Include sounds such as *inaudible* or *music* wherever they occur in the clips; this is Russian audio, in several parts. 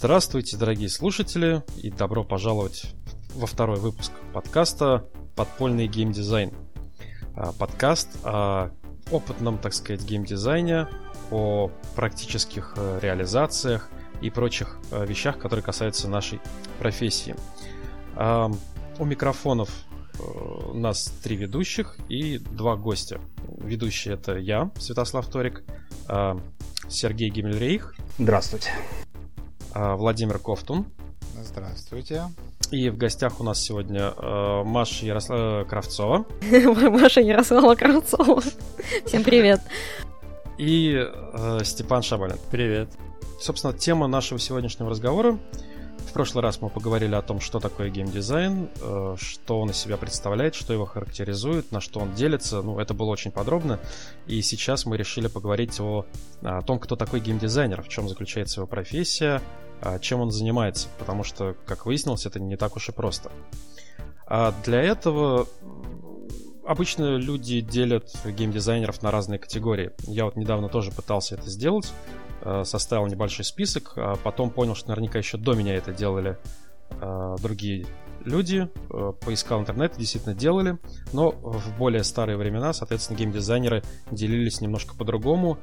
Здравствуйте, дорогие слушатели, и добро пожаловать во второй выпуск подкаста «Подпольный геймдизайн». А, подкаст о опытном, так сказать, геймдизайне, о практических э, реализациях и прочих э, вещах, которые касаются нашей профессии. А, у микрофонов э, у нас три ведущих и два гостя. Ведущий это я, Святослав Торик, а, Сергей Гиммельрейх. Здравствуйте. Владимир Кофтун. Здравствуйте. И в гостях у нас сегодня э, Маша Ярослава Кравцова. *laughs* Маша Ярослава Кравцова. Всем привет. И э, Степан Шабалин. Привет. Собственно, тема нашего сегодняшнего разговора. В прошлый раз мы поговорили о том, что такое геймдизайн, э, что он из себя представляет, что его характеризует, на что он делится. Ну, это было очень подробно. И сейчас мы решили поговорить о, о том, кто такой геймдизайнер, в чем заключается его профессия, а, чем он занимается, потому что, как выяснилось, это не так уж и просто. А для этого обычно люди делят геймдизайнеров на разные категории. Я вот недавно тоже пытался это сделать, составил небольшой список, а потом понял, что наверняка еще до меня это делали а, другие люди, поискал интернет, действительно делали, но в более старые времена, соответственно, геймдизайнеры делились немножко по-другому,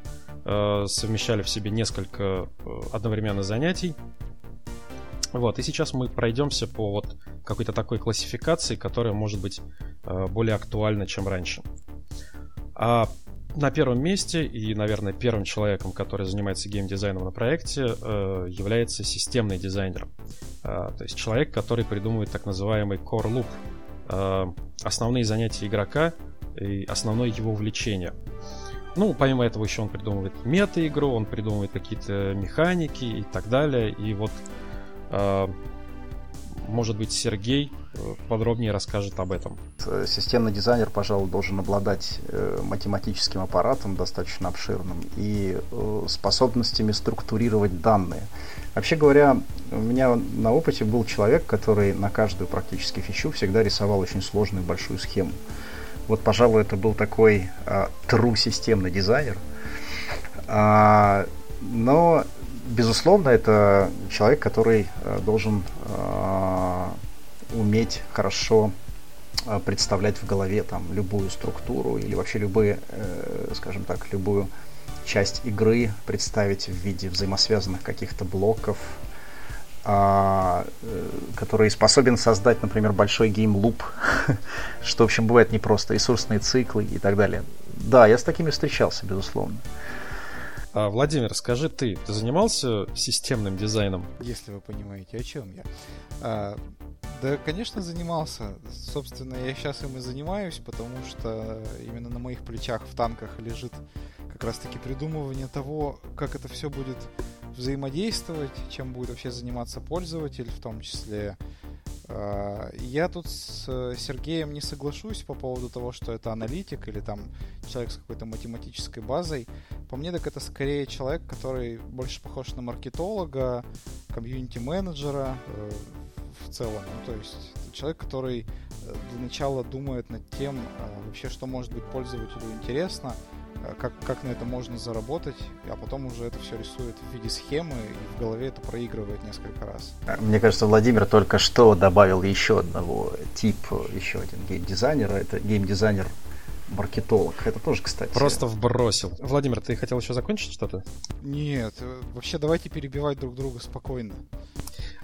Э, совмещали в себе несколько э, одновременно занятий. Вот, и сейчас мы пройдемся по вот какой-то такой классификации, которая может быть э, более актуальна, чем раньше. А на первом месте и, наверное, первым человеком, который занимается геймдизайном на проекте, является системный дизайнер. То есть человек, который придумывает так называемый core loop, основные занятия игрока и основное его увлечение – ну, помимо этого еще он придумывает мета-игру, он придумывает какие-то механики и так далее. И вот, э, может быть, Сергей э, подробнее расскажет об этом. Системный дизайнер, пожалуй, должен обладать э, математическим аппаратом достаточно обширным и э, способностями структурировать данные. Вообще говоря, у меня на опыте был человек, который на каждую практически фичу всегда рисовал очень сложную большую схему. Вот, пожалуй, это был такой а, true системный дизайнер. А, но, безусловно, это человек, который а, должен а, уметь хорошо а, представлять в голове там любую структуру или вообще любые, э, скажем так, любую часть игры представить в виде взаимосвязанных каких-то блоков, а, э, который способен создать, например, большой game loop, *laughs* что, в общем, бывает непросто, ресурсные циклы и так далее. Да, я с такими встречался, безусловно. А, Владимир, скажи ты, ты занимался системным дизайном? Если вы понимаете, о чем я. А, да, конечно, занимался. Собственно, я сейчас им и занимаюсь, потому что именно на моих плечах в танках лежит как раз-таки придумывание того, как это все будет взаимодействовать, чем будет вообще заниматься пользователь, в том числе. А, я тут с Сергеем не соглашусь по поводу того, что это аналитик или там человек с какой-то математической базой. По мне, так это скорее человек, который больше похож на маркетолога, комьюнити-менеджера э, в целом. Ну, то есть человек, который э, для начала думает над тем, а, вообще, что может быть пользователю интересно, Э, как, как на это можно заработать, а потом уже это все рисует в виде схемы и в голове это проигрывает несколько раз. Мне кажется, Владимир только что добавил еще одного типа, еще один геймдизайнера. Это геймдизайнер маркетолог. Это тоже, кстати. Просто вбросил. Владимир, ты хотел еще закончить что-то? Нет, э, вообще давайте перебивать друг друга спокойно.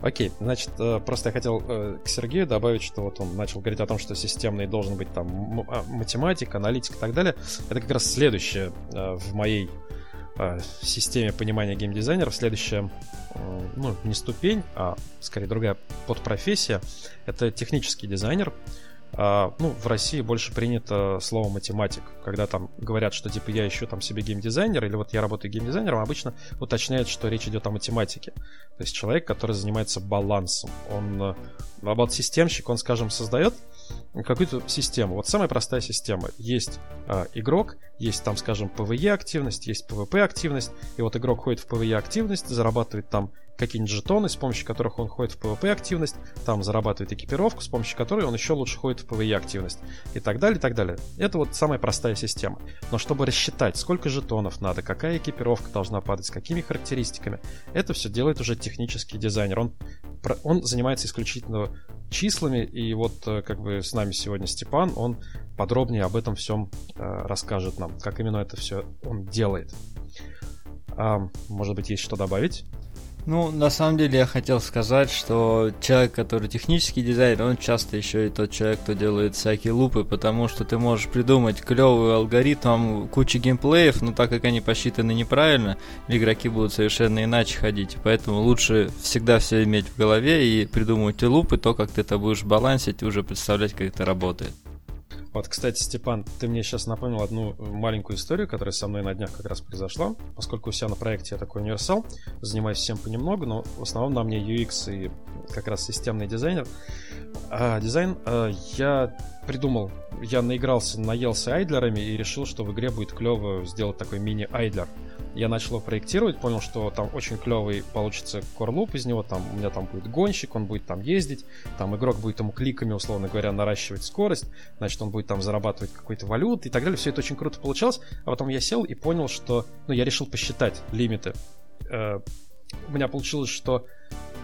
Окей, значит, э, просто я хотел э, к Сергею добавить, что вот он начал говорить о том, что системный должен быть там а, математика, аналитика и так далее. Это как раз следующее э, в моей системе понимания геймдизайнеров. Следующая, ну, не ступень, а скорее другая подпрофессия. Это технический дизайнер. А, ну, в России больше принято слово математик. Когда там говорят, что типа я ищу там себе геймдизайнер, или вот я работаю геймдизайнером, обычно уточняют, что речь идет о математике. То есть человек, который занимается балансом. Он, а вот системщик, он, скажем, создает какую-то систему. Вот самая простая система. Есть э, игрок, есть там, скажем, PvE активность, есть PvP активность, и вот игрок ходит в PvE активность, зарабатывает там какие-нибудь жетоны, с помощью которых он ходит в PvP активность, там зарабатывает экипировку, с помощью которой он еще лучше ходит в PvE активность. И так далее, и так далее. Это вот самая простая система. Но чтобы рассчитать, сколько жетонов надо, какая экипировка должна падать, с какими характеристиками, это все делает уже технический дизайнер. Он, он занимается исключительно числами, и вот э, как бы с нами сегодня Степан, он подробнее об этом всем э, расскажет нам, как именно это все он делает. А, может быть, есть что добавить? Ну, на самом деле я хотел сказать, что человек, который технический дизайнер, он часто еще и тот человек, кто делает всякие лупы, потому что ты можешь придумать клевый алгоритм, кучу геймплеев, но так как они посчитаны неправильно, игроки будут совершенно иначе ходить. Поэтому лучше всегда все иметь в голове и придумывать лупы, то, как ты это будешь балансить, уже представлять, как это работает. Вот, кстати, Степан, ты мне сейчас напомнил одну маленькую историю, которая со мной на днях как раз произошла. Поскольку у себя на проекте я такой универсал, занимаюсь всем понемногу, но в основном на мне UX и как раз системный дизайнер. А, дизайн а, я придумал, я наигрался, наелся айдлерами и решил, что в игре будет клево сделать такой мини-айдлер. Я начал его проектировать, понял, что там очень клевый получится корлуп из него, там у меня там будет гонщик, он будет там ездить, там игрок будет ему кликами, условно говоря, наращивать скорость, значит, он будет там зарабатывать какой-то валют и так далее. Все это очень круто получалось, а потом я сел и понял, что, ну, я решил посчитать лимиты. Э, у меня получилось, что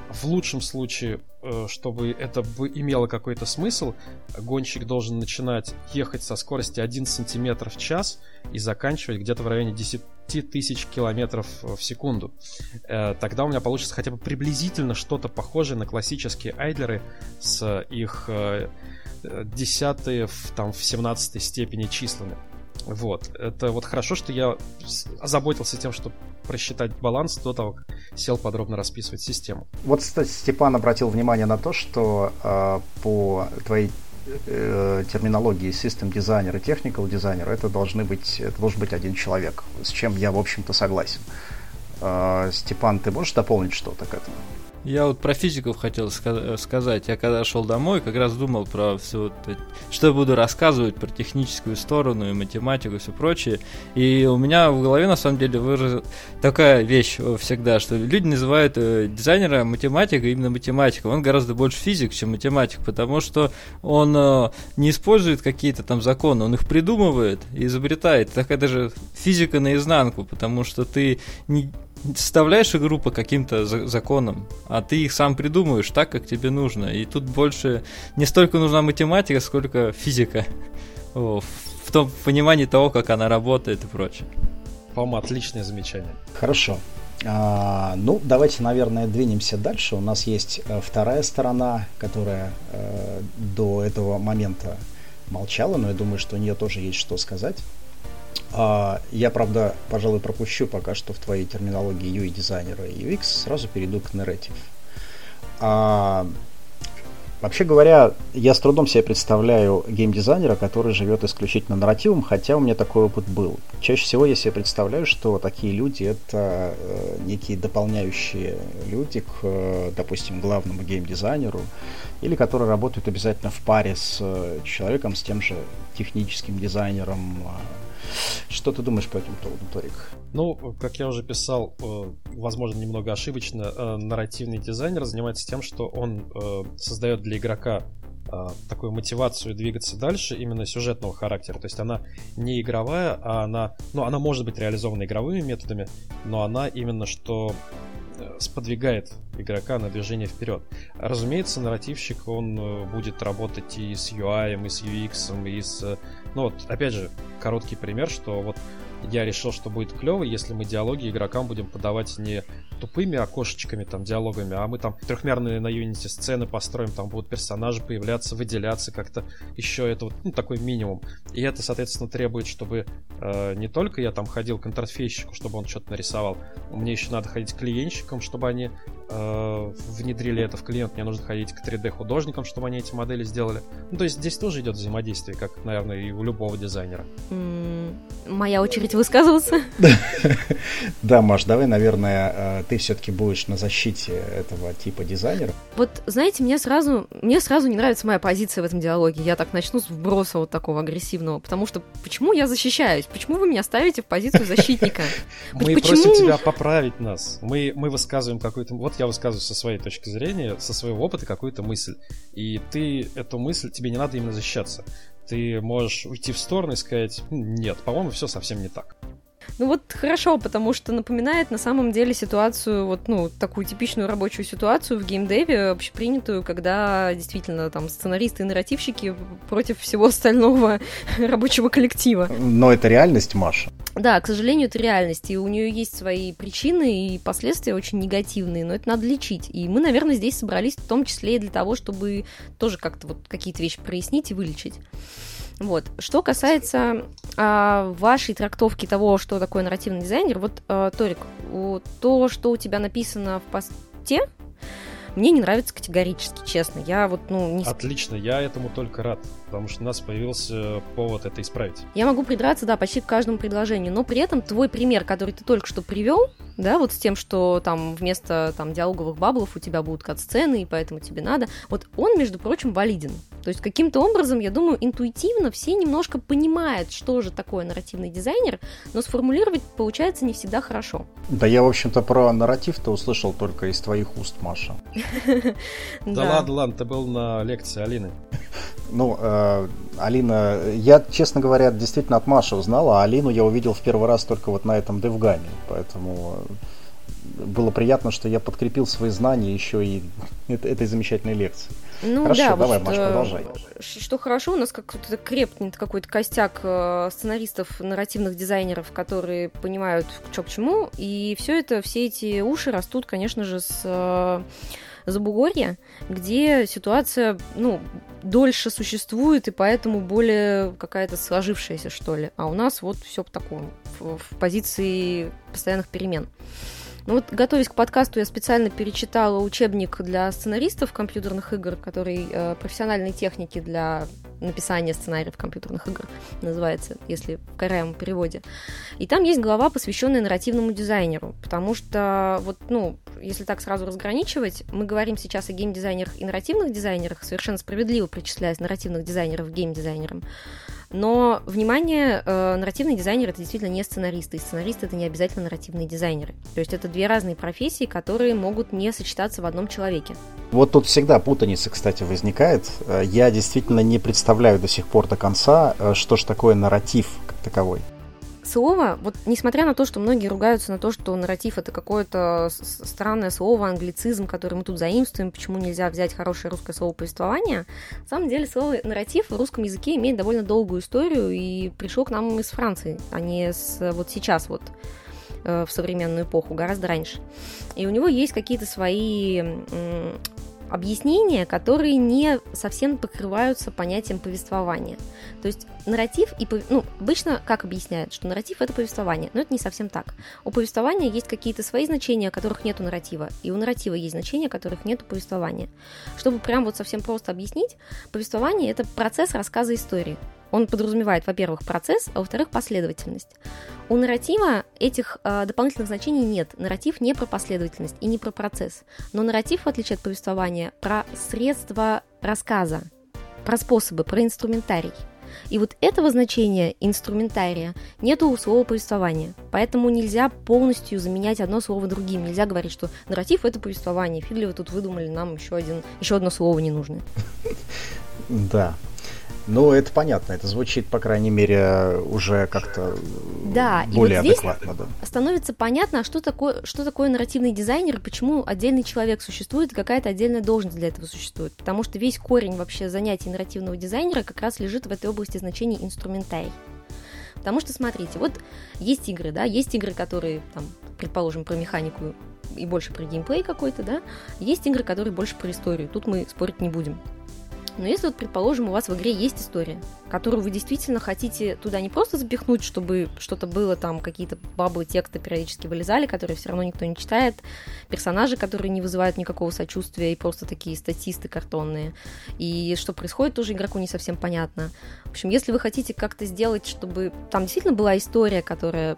в лучшем случае, э, чтобы это имело какой-то смысл, гонщик должен начинать ехать со скорости 1 см в час и заканчивать где-то в районе 10 тысяч километров в секунду. Э, тогда у меня получится хотя бы приблизительно что-то похожее на классические айдлеры с их э, десятые в, там, в 17 степени числами. Вот. Это вот хорошо, что я озаботился тем, что просчитать баланс до того, как сел подробно расписывать систему. Вот, кстати, Степан обратил внимание на то, что э, по твоей э, терминологии систем дизайнер и техникал дизайнер это должны быть это должен быть один человек, с чем я в общем-то согласен. Э, Степан, ты можешь дополнить что-то к этому? Я вот про физиков хотел сказать. Я когда шел домой, как раз думал про все что я буду рассказывать про техническую сторону и математику и все прочее. И у меня в голове на самом деле выразил такая вещь всегда, что люди называют э, дизайнера математика именно математиком. Он гораздо больше физик, чем математик, потому что он э, не использует какие-то там законы, он их придумывает и изобретает. Такая даже физика наизнанку, потому что ты не, составляешь игру по каким-то законам, а ты их сам придумываешь так, как тебе нужно. И тут больше не столько нужна математика, сколько физика. в том понимании того, как она работает и прочее. По-моему, отличное замечание. Хорошо. А, ну, давайте, наверное, двинемся дальше. У нас есть э, вторая сторона, которая э, до этого момента молчала, но я думаю, что у нее тоже есть что сказать. А, я, правда, пожалуй, пропущу пока что в твоей терминологии UI дизайнера и UX, сразу перейду к narrative. А, вообще говоря, я с трудом себе представляю геймдизайнера, который живет исключительно нарративом, хотя у меня такой опыт был. Чаще всего я себе представляю, что такие люди это э, некие дополняющие люди к, допустим, главному геймдизайнеру, или которые работают обязательно в паре с э, человеком, с тем же техническим дизайнером, что ты думаешь по этому поводу, Торик? Ну, как я уже писал, э, возможно, немного ошибочно, э, нарративный дизайнер занимается тем, что он э, создает для игрока такую мотивацию двигаться дальше именно сюжетного характера. То есть она не игровая, а она, ну, она может быть реализована игровыми методами, но она именно что сподвигает игрока на движение вперед. Разумеется, нарративщик, он будет работать и с UI, и с UX, и с ну вот, опять же, короткий пример, что вот я решил, что будет клево, если мы диалоги игрокам будем подавать не тупыми окошечками, там, диалогами, а мы там трехмерные на Unity сцены построим, там будут персонажи появляться, выделяться как-то, еще это вот, ну, такой минимум. И это, соответственно, требует, чтобы э, не только я там ходил к интерфейсчику, чтобы он что-то нарисовал, мне еще надо ходить к клиентщикам, чтобы они э, внедрили это в клиент, мне нужно ходить к 3D-художникам, чтобы они эти модели сделали. Ну, то есть здесь тоже идет взаимодействие, как, наверное, и у любого дизайнера. Моя очередь очередь высказываться. *laughs* Да, Маш, давай, наверное, э, ты все-таки будешь на защите этого типа дизайнера. Вот, знаете, мне сразу, мне сразу не нравится моя позиция в этом диалоге. Я так начну с вброса вот такого агрессивного, потому что почему я защищаюсь? Почему вы меня ставите в позицию *laughs* защитника? Мы Почему? просим тебя поправить нас. Мы, мы высказываем какую-то... Вот я высказываю со своей точки зрения, со своего опыта какую-то мысль. И ты эту мысль, тебе не надо именно защищаться. Ты можешь уйти в сторону и сказать, «М, нет, по-моему, все совсем не так. Ну вот хорошо, потому что напоминает на самом деле ситуацию, вот, ну, такую типичную рабочую ситуацию в геймдеве, общепринятую, когда действительно там сценаристы и нарративщики против всего остального *laughs* рабочего коллектива. Но это реальность, Маша. Да, к сожалению, это реальность, и у нее есть свои причины и последствия очень негативные, но это надо лечить. И мы, наверное, здесь собрались в том числе и для того, чтобы тоже как-то вот какие-то вещи прояснить и вылечить. Вот. Что касается а, вашей трактовки того, что такое нарративный дизайнер, вот, а, Торик, то, что у тебя написано в посте, мне не нравится категорически, честно. Я вот, ну, не... Отлично, я этому только рад, потому что у нас появился повод это исправить. Я могу придраться, да, почти к каждому предложению, но при этом твой пример, который ты только что привел, да, вот с тем, что там вместо там диалоговых баблов у тебя будут кат-сцены, и поэтому тебе надо, вот он, между прочим, валиден. То есть каким-то образом, я думаю, интуитивно все немножко понимают, что же такое нарративный дизайнер, но сформулировать получается не всегда хорошо. Да я, в общем-то, про нарратив-то услышал только из твоих уст, Маша. *laughs* Да, ладно, ладно, ты был на лекции Алины. Ну, э, Алина, я, честно говоря, действительно от Маши узнала, а Алину я увидел в первый раз только вот на этом девгаме, поэтому э, было приятно, что я подкрепил свои знания еще и *laughs* эт- этой замечательной лекции. Ну Хорошо, да, давай, Маш, э, продолжай. Что хорошо, у нас как-то крепнет какой-то костяк э, сценаристов, нарративных дизайнеров, которые понимают, что к чему, и все это, все эти уши растут, конечно же, с э, Забугорья, где ситуация, ну, дольше существует, и поэтому более какая-то сложившаяся, что ли. А у нас вот все по такому, в, в позиции постоянных перемен. Ну вот, готовясь к подкасту, я специально перечитала учебник для сценаристов компьютерных игр, который э, профессиональные техники для написания сценариев компьютерных игр *laughs* называется, если в корявом переводе. И там есть глава, посвященная нарративному дизайнеру, потому что вот, ну, если так сразу разграничивать, мы говорим сейчас о геймдизайнерах и нарративных дизайнерах, совершенно справедливо причисляя нарративных дизайнеров к геймдизайнерам. Но, внимание, э, нарративный дизайнер это действительно не сценаристы, и сценаристы это не обязательно нарративные дизайнеры. То есть это две разные профессии, которые могут не сочетаться в одном человеке. Вот тут всегда путаница, кстати, возникает. Э, Я действительно не представляю до сих пор до конца, э, что же такое нарратив как таковой. Слово, вот несмотря на то, что многие ругаются на то, что нарратив это какое-то странное слово, англицизм, который мы тут заимствуем, почему нельзя взять хорошее русское слово повествование, на самом деле слово нарратив в русском языке имеет довольно долгую историю и пришло к нам из Франции, а не с вот сейчас вот э, в современную эпоху, гораздо раньше. И у него есть какие-то свои объяснения, которые не совсем покрываются понятием повествования. То есть нарратив и... Ну, обычно как объясняют, что нарратив — это повествование, но это не совсем так. У повествования есть какие-то свои значения, которых нет у нарратива, и у нарратива есть значения, которых нет у повествования. Чтобы прям вот совсем просто объяснить, повествование — это процесс рассказа истории. Он подразумевает, во-первых, процесс, а во-вторых, последовательность. У нарратива этих э, дополнительных значений нет. Нарратив не про последовательность и не про процесс. Но нарратив, в отличие от повествования, про средства рассказа, про способы, про инструментарий. И вот этого значения инструментария нету у слова повествования. Поэтому нельзя полностью заменять одно слово другим. Нельзя говорить, что нарратив это повествование. Фиг ли вы тут выдумали нам еще, один, еще одно слово ненужное. Да. Ну, это понятно. Это звучит, по крайней мере, уже как-то Да, и более вот здесь- адекватно. Да. становится понятно, а что такое, что такое нарративный дизайнер, и почему отдельный человек существует, и какая-то отдельная должность для этого существует. Потому что весь корень вообще занятий нарративного дизайнера как раз лежит в этой области значений инструментарий. Потому что, смотрите, вот есть игры, да, есть игры, которые, там, предположим, про механику и больше про геймплей какой-то, да, есть игры, которые больше про историю. Тут мы спорить не будем. Но если вот, предположим, у вас в игре есть история, которую вы действительно хотите туда не просто запихнуть, чтобы что-то было там, какие-то бабы тексты периодически вылезали, которые все равно никто не читает, персонажи, которые не вызывают никакого сочувствия и просто такие статисты картонные, и что происходит, тоже игроку не совсем понятно. В общем, если вы хотите как-то сделать, чтобы там действительно была история, которая,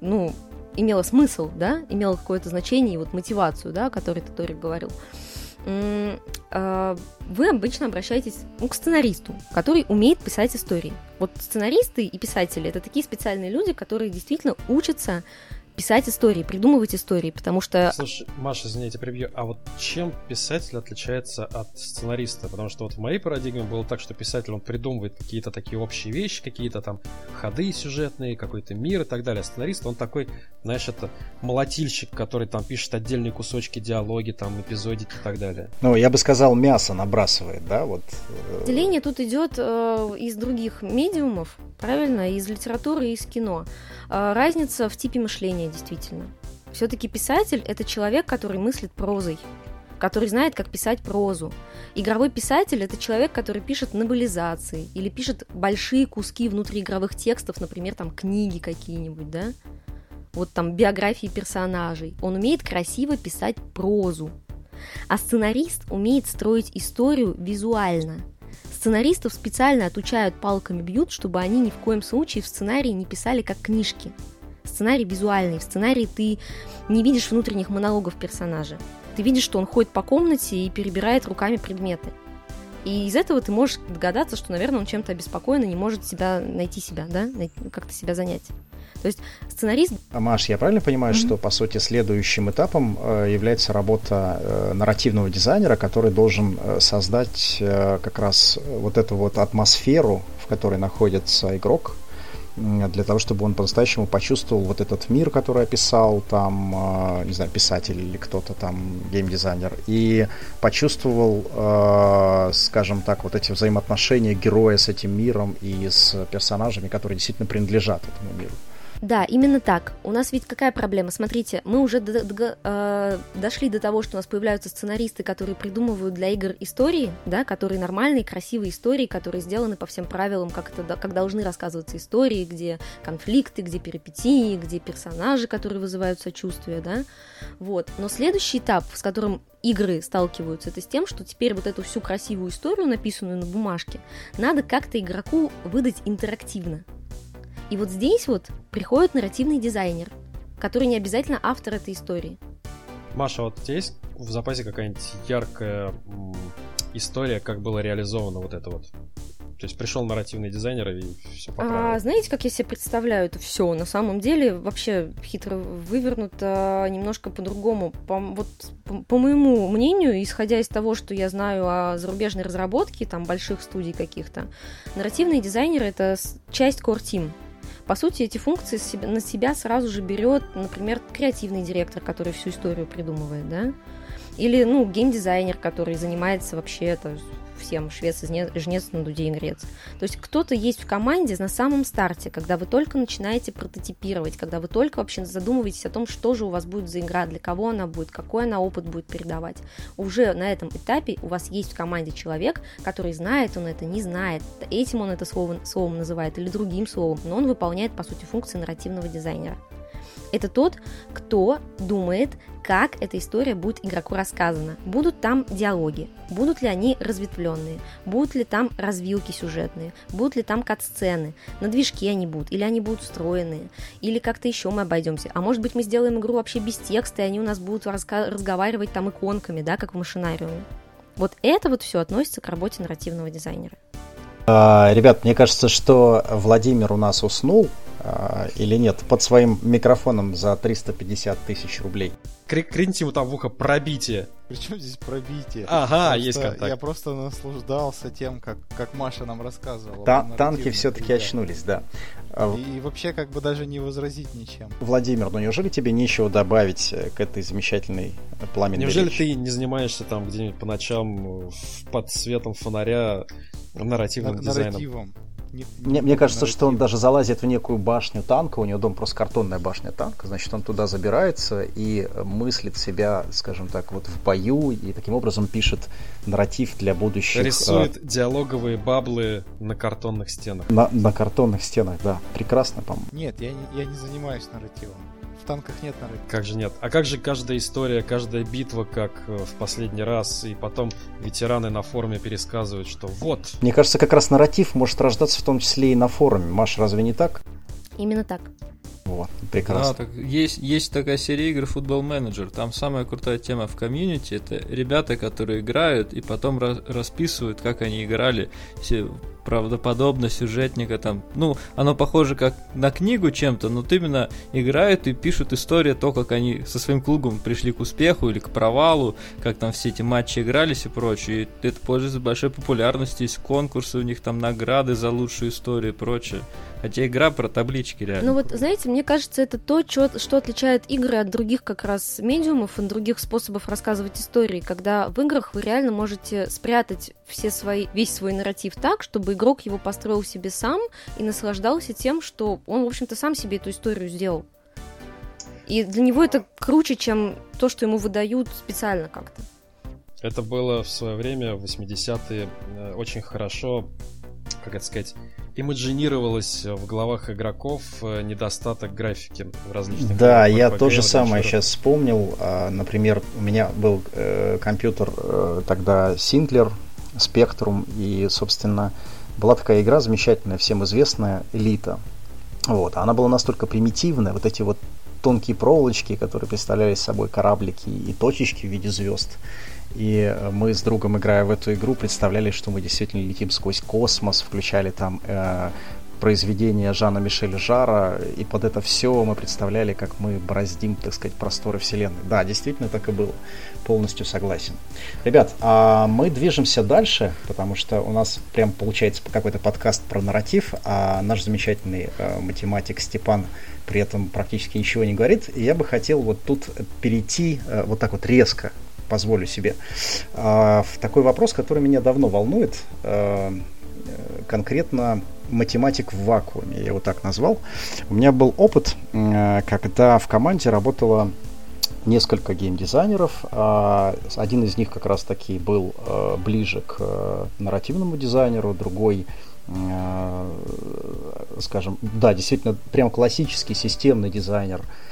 ну, имела смысл, да, имела какое-то значение и вот мотивацию, да, о которой Тоторик говорил, а, вы обычно обращаетесь ну, к сценаристу, который умеет писать истории. Вот сценаристы и писатели это такие специальные люди, которые действительно учатся писать истории, придумывать истории, потому что... Слушай, Маша, извините, прибью. А вот чем писатель отличается от сценариста? Потому что вот в моей парадигме было так, что писатель, он придумывает какие-то такие общие вещи, какие-то там ходы сюжетные, какой-то мир и так далее. А сценарист, он такой, знаешь, это молотильщик, который там пишет отдельные кусочки, диалоги, там, эпизодики и так далее. Ну, я бы сказал, мясо набрасывает, да, вот. Э, Деление тут идет э, из других медиумов, правильно, из литературы и из кино. Э, разница в типе мышления, действительно. Все-таки писатель – это человек, который мыслит прозой, который знает, как писать прозу. Игровой писатель – это человек, который пишет нобелизации или пишет большие куски внутриигровых текстов, например, там книги какие-нибудь, да? Вот там биографии персонажей. Он умеет красиво писать прозу. А сценарист умеет строить историю визуально – Сценаристов специально отучают палками бьют, чтобы они ни в коем случае в сценарии не писали как книжки. Сценарий визуальный. В сценарии ты не видишь внутренних монологов персонажа. Ты видишь, что он ходит по комнате и перебирает руками предметы. И из этого ты можешь догадаться, что, наверное, он чем-то обеспокоен и не может себя найти себя, да, как-то себя занять. То есть сценарист... А, Маш, я правильно понимаю, mm-hmm. что, по сути, следующим этапом э, является работа э, нарративного дизайнера, который должен э, создать как раз вот эту вот атмосферу, в которой находится игрок, для того, чтобы он по-настоящему почувствовал вот этот мир, который описал там, э, не знаю, писатель или кто-то там, геймдизайнер, и почувствовал, э, скажем так, вот эти взаимоотношения героя с этим миром и с персонажами, которые действительно принадлежат этому миру. Да, именно так. У нас ведь какая проблема? Смотрите, мы уже до, до, э, дошли до того, что у нас появляются сценаристы, которые придумывают для игр истории, да, которые нормальные, красивые истории, которые сделаны по всем правилам, как, это, как должны рассказываться истории, где конфликты, где перипетии, где персонажи, которые вызывают сочувствие, да. Вот. Но следующий этап, с которым игры сталкиваются, это с тем, что теперь вот эту всю красивую историю, написанную на бумажке, надо как-то игроку выдать интерактивно. И вот здесь вот приходит нарративный дизайнер, который не обязательно автор этой истории. Маша, вот у тебя есть в запасе какая-нибудь яркая история, как было реализовано вот это вот? То есть пришел нарративный дизайнер и все поправил. А, знаете, как я себе представляю это все? На самом деле вообще хитро вывернуто немножко по-другому. По, вот, по, по моему мнению, исходя из того, что я знаю о зарубежной разработке, там больших студий каких-то, нарративные дизайнеры это часть core team. По сути, эти функции на себя сразу же берет, например, креативный директор, который всю историю придумывает, да, или, ну, геймдизайнер, который занимается вообще это всем, швец, жнец, надудей, грец. То есть кто-то есть в команде на самом старте, когда вы только начинаете прототипировать, когда вы только вообще задумываетесь о том, что же у вас будет за игра, для кого она будет, какой она опыт будет передавать. Уже на этом этапе у вас есть в команде человек, который знает, он это не знает, этим он это словом, словом называет или другим словом, но он выполняет, по сути, функции нарративного дизайнера. Это тот, кто думает, как эта история будет игроку рассказана. Будут там диалоги, будут ли они разветвленные, будут ли там развилки сюжетные, будут ли там кат-сцены, на движке они будут, или они будут встроенные, или как-то еще мы обойдемся. А может быть мы сделаем игру вообще без текста, и они у нас будут разга- разговаривать там иконками, да, как в машинариуме. Вот это вот все относится к работе нарративного дизайнера. А, ребят, мне кажется, что Владимир у нас уснул или нет под своим микрофоном за 350 тысяч рублей. Крикните ему там в ухо пробитие. Причем здесь пробитие? Ага, просто есть контакт. Я просто наслаждался тем, как, как Маша нам рассказывала. Та танки все-таки очнулись, да. А и, и вообще как бы даже не возразить ничем. Владимир, ну неужели тебе нечего добавить э, к этой замечательной пламенной Неужели речи? ты не занимаешься там где-нибудь по ночам под светом фонаря нарративным На- дизайном? Нарративом. Не, мне, мне кажется, что он даже залазит в некую башню танка, у него дом просто картонная башня танка, значит, он туда забирается и мыслит себя, скажем так, вот в бою, и таким образом пишет нарратив для будущих... Рисует а... диалоговые баблы на картонных стенах. На, на картонных стенах, да. Прекрасно, по-моему. Нет, я не, я не занимаюсь нарративом в танках нет нарратива. Как же нет? А как же каждая история, каждая битва, как э, в последний раз, и потом ветераны на форуме пересказывают, что вот. Мне кажется, как раз нарратив может рождаться в том числе и на форуме. Маш, разве не так? Именно так. Вот, прекрасно. Да, так, есть, есть такая серия игр Football Manager. Там самая крутая тема в комьюнити это ребята, которые играют и потом расписывают, как они играли. Все правдоподобно сюжетника там. Ну, оно похоже как на книгу чем-то, но вот именно играют и пишут историю то, как они со своим клубом пришли к успеху или к провалу, как там все эти матчи игрались и прочее. И это пользуется большой популярностью, есть конкурсы у них там награды за лучшую историю и прочее. Хотя игра про таблички реально. Ну вот, знаете, мне кажется, это то, что, что отличает игры от других как раз медиумов и других способов рассказывать истории, когда в играх вы реально можете спрятать все свои, весь свой нарратив так, чтобы игрок его построил себе сам и наслаждался тем, что он, в общем-то, сам себе эту историю сделал. И для него это круче, чем то, что ему выдают специально как-то. Это было в свое время, в 80-е, э, очень хорошо, как это сказать, имаджинировалось в головах игроков э, недостаток графики в различных Да, я то же самое сейчас вспомнил. А, например, у меня был э, компьютер тогда Синклер, Spectrum, и, собственно, была такая игра замечательная, всем известная, Элита. Вот, она была настолько примитивная, вот эти вот тонкие проволочки, которые представляли собой кораблики и точечки в виде звезд. И э, мы с другом, играя в эту игру, представляли, что мы действительно летим сквозь космос, включали там э, произведения Жана Мишеля Жара, и под это все мы представляли, как мы бороздим, так сказать, просторы Вселенной. Да, действительно так и было. Полностью согласен. Ребят, а мы движемся дальше, потому что у нас прям получается какой-то подкаст про нарратив, а наш замечательный э, математик Степан при этом практически ничего не говорит. И я бы хотел вот тут перейти э, вот так вот резко позволю себе, а, в такой вопрос, который меня давно волнует, конкретно математик в вакууме, я его так назвал. У меня был опыт, а, когда в команде работало несколько геймдизайнеров. Один из них как раз таки был ближе к нарративному дизайнеру, другой скажем, да, действительно, прям классический системный дизайнер – а,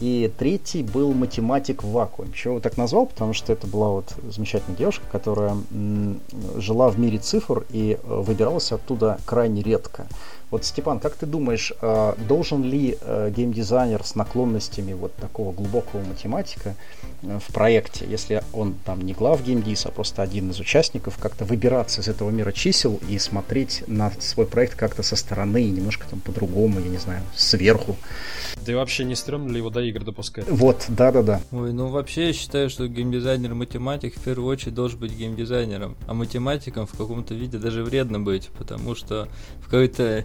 и третий был математик в вакууме. Чего его так назвал? Потому что это была вот замечательная девушка, которая жила в мире цифр и э, выбиралась оттуда крайне редко. Вот, Степан, как ты думаешь, а, должен ли э, геймдизайнер с наклонностями вот такого глубокого математика э, в проекте, если он там не глав геймдиз, а просто один из участников, как-то выбираться из этого мира чисел и смотреть на свой проект как-то со стороны, немножко там по-другому, я не знаю, сверху? Да и вообще не стрёмно ли его до игр допускать? Вот, да-да-да. Ой, ну вообще я считаю, что геймдизайнер-математик в первую очередь должен быть геймдизайнером, а математиком в каком-то виде даже вредно быть, потому что в какой-то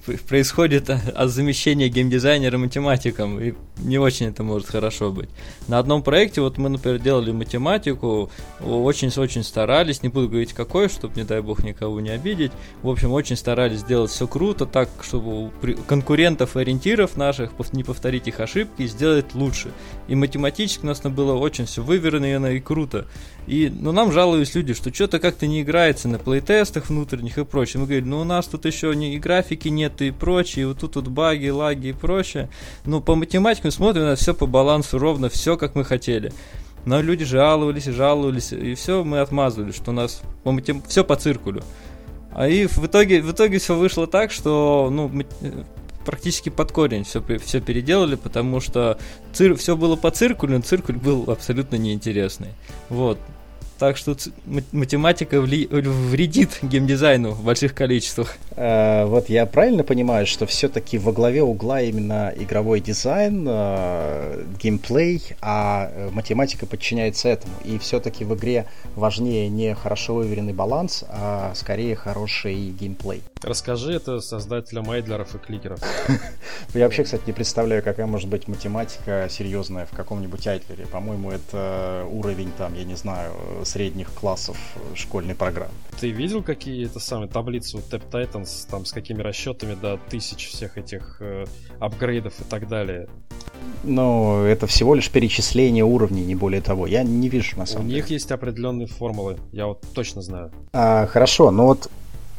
происходит а замещение геймдизайнера математиком, и не очень это может хорошо быть. На одном проекте, вот мы, например, делали математику, очень-очень старались, не буду говорить какой, чтобы, не дай бог, никого не обидеть, в общем, очень старались сделать все круто, так, чтобы у конкурентов и ориентиров наших не повторить их ошибки и сделать лучше. И математически у нас было очень все выверено и круто. И, ну, нам жалуются люди, что что-то как-то не играется на плейтестах внутренних и прочее. Мы говорим, ну, у нас тут еще не, и графики нет, и прочее, и вот тут вот баги, лаги и прочее. Ну, по математике мы смотрим на все по балансу ровно, все как мы хотели. Но люди жаловались и жаловались, и все мы отмазывали, что у нас по матем... все по циркулю. А и в итоге, в итоге все вышло так, что ну, практически под корень все, все переделали, потому что цир, все было по циркулю, но циркуль был абсолютно неинтересный. Вот. Так что математика вредит геймдизайну в больших количествах. Э, вот я правильно понимаю, что все-таки во главе угла именно игровой дизайн, э, геймплей, а э, математика подчиняется этому. И все-таки в игре важнее не хорошо выверенный баланс, а скорее хороший геймплей. Расскажи это создателям айдлеров и кликеров. *laughs* Я вообще, кстати, не представляю, какая может быть математика серьезная в каком-нибудь айдлере. По-моему, это уровень там, я не знаю, средних классов школьной программы. Ты видел, какие это самые таблицы у Tap Titans, там с какими расчетами до тысяч всех этих э, апгрейдов и так далее? Но это всего лишь перечисление уровней, не более того. Я не вижу на самом у деле. У них есть определенные формулы, я вот точно знаю. А, хорошо, ну вот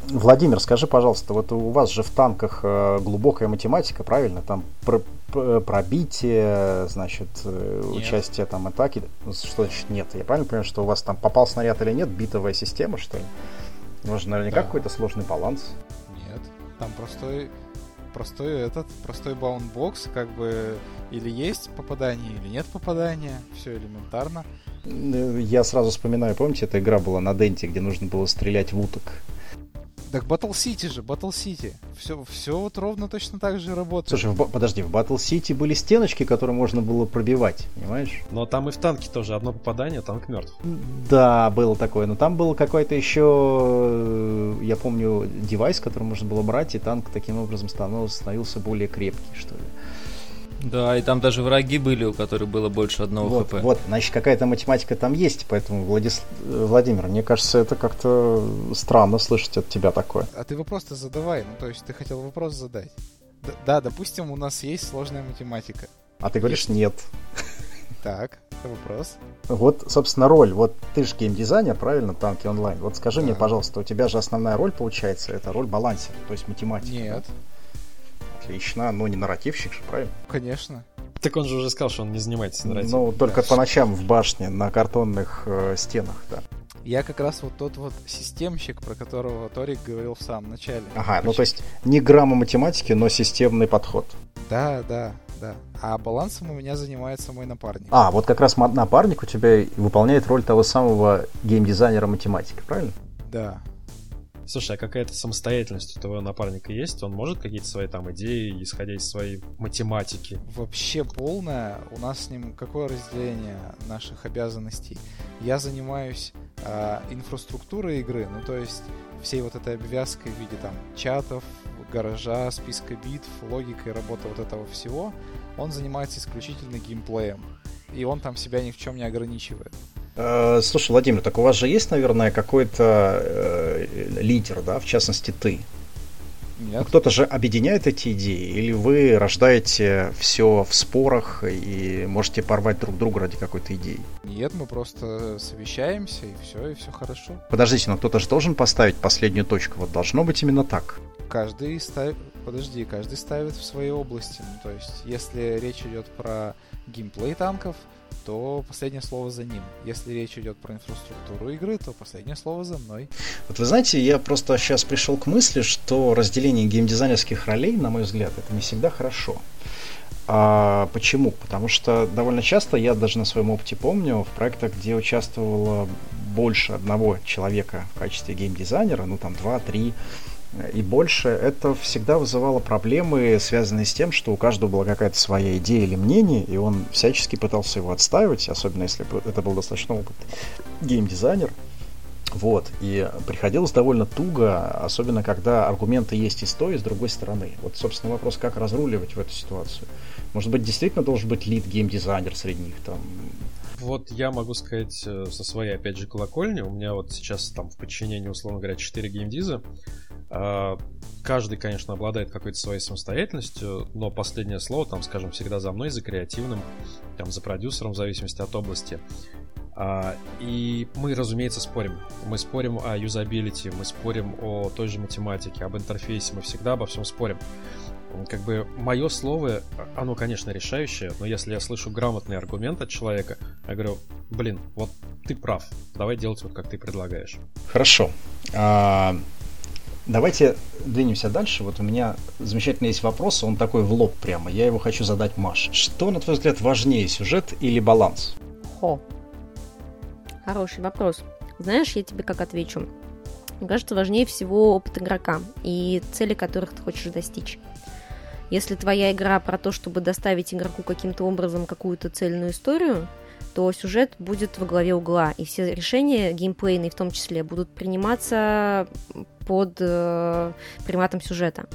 Владимир, скажи, пожалуйста, вот у вас же в танках э, глубокая математика, правильно? Там про пробитие, значит, э, нет. участие там атаки. Что значит нет? Я правильно понимаю, что у вас там попал снаряд или нет, битовая система, что ли? Может, наверняка да. какой-то сложный баланс. Нет, там простой, простой этот, простой bound box, как бы или есть попадание, или нет попадания, все элементарно. Э, я сразу вспоминаю, помните, эта игра была на Денди, где нужно было стрелять в уток. Так Battle City же, Battle City. Все, все вот ровно точно так же работает. Слушай, в, подожди, в Battle City были стеночки, которые можно было пробивать, понимаешь? Но там и в танке тоже одно попадание, танк мертв. Да, было такое. Но там был какой-то еще, э, я помню, девайс, который можно было брать, и танк таким образом становился более крепкий, что ли. Да, и там даже враги были, у которых было больше одного вот, хп. Вот, значит, какая-то математика там есть, поэтому, Владис... Владимир, мне кажется, это как-то странно слышать от тебя такое. А ты вопрос-то задавай, ну, то есть ты хотел вопрос задать. Д- да, допустим, у нас есть сложная математика. А ты говоришь есть... нет. *laughs* Так, вопрос. Вот, собственно, роль. Вот ты же геймдизайнер, правильно, танки онлайн. Вот скажи да. мне, пожалуйста, у тебя же основная роль получается, это роль балансера, то есть математика. Нет. Да? Отлично, но не нарративщик же, правильно? Конечно. Так он же уже сказал, что он не занимается нарративом. Ну, только да. по ночам в башне на картонных э, стенах, да. Я как раз вот тот вот системщик, про которого Торик говорил в самом начале. Ага, Почему? ну то есть не грамма математики, но системный подход. Да, да, да. А балансом у меня занимается мой напарник. А, вот как раз напарник у тебя выполняет роль того самого геймдизайнера математики, правильно? Да, Слушай, а какая-то самостоятельность у твоего напарника есть? Он может какие-то свои там идеи, исходя из своей математики? Вообще полная. У нас с ним какое разделение наших обязанностей? Я занимаюсь э, инфраструктурой игры, ну то есть всей вот этой обвязкой в виде там чатов, гаража, списка битв, логикой работы вот этого всего. Он занимается исключительно геймплеем. И он там себя ни в чем не ограничивает. Э, слушай, Владимир, так у вас же есть, наверное, какой-то э, лидер, да, в частности ты? Нет. Ну, кто-то же объединяет эти идеи, или вы рождаете все в спорах и можете порвать друг друга ради какой-то идеи? Нет, мы просто совещаемся и все, и все хорошо. Подождите, но кто-то же должен поставить последнюю точку. Вот должно быть именно так. Каждый ставит. Подожди, каждый ставит в своей области. Ну, то есть, если речь идет про геймплей танков, то последнее слово за ним. Если речь идет про инфраструктуру игры, то последнее слово за мной. Вот вы знаете, я просто сейчас пришел к мысли, что разделение геймдизайнерских ролей, на мой взгляд, это не всегда хорошо. А почему? Потому что довольно часто, я даже на своем опыте помню, в проектах, где участвовало больше одного человека в качестве геймдизайнера, ну там два, три, и больше, это всегда вызывало проблемы, связанные с тем, что у каждого была какая-то своя идея или мнение, и он всячески пытался его отстаивать, особенно если это был достаточно опытный геймдизайнер. Вот, и приходилось довольно туго, особенно когда аргументы есть и с той, и с другой стороны. Вот, собственно, вопрос, как разруливать в эту ситуацию. Может быть, действительно должен быть лид геймдизайнер среди них, там, вот я могу сказать э, со своей, опять же, колокольни. У меня вот сейчас там в подчинении, условно говоря, 4 геймдиза. А, каждый, конечно, обладает какой-то своей самостоятельностью, но последнее слово, там, скажем, всегда за мной, за креативным, там, за продюсером, в зависимости от области. А, и мы, разумеется, спорим. Мы спорим о юзабилити, мы спорим о той же математике, об интерфейсе, мы всегда обо всем спорим. Как бы мое слово, оно, конечно, решающее, но если я слышу грамотный аргумент от человека, я говорю, блин, вот ты прав, давай делать вот как ты предлагаешь. Хорошо. А, Давайте двинемся дальше. Вот у меня замечательный есть вопрос, он такой в лоб прямо. Я его хочу задать Маше. Что, на твой взгляд, важнее, сюжет или баланс? Хо. Хороший вопрос. Знаешь, я тебе как отвечу. Мне кажется, важнее всего опыт игрока и цели, которых ты хочешь достичь. Если твоя игра про то, чтобы доставить игроку каким-то образом какую-то цельную историю, то сюжет будет во главе угла, и все решения геймплейные в том числе будут приниматься под э, приматом сюжета.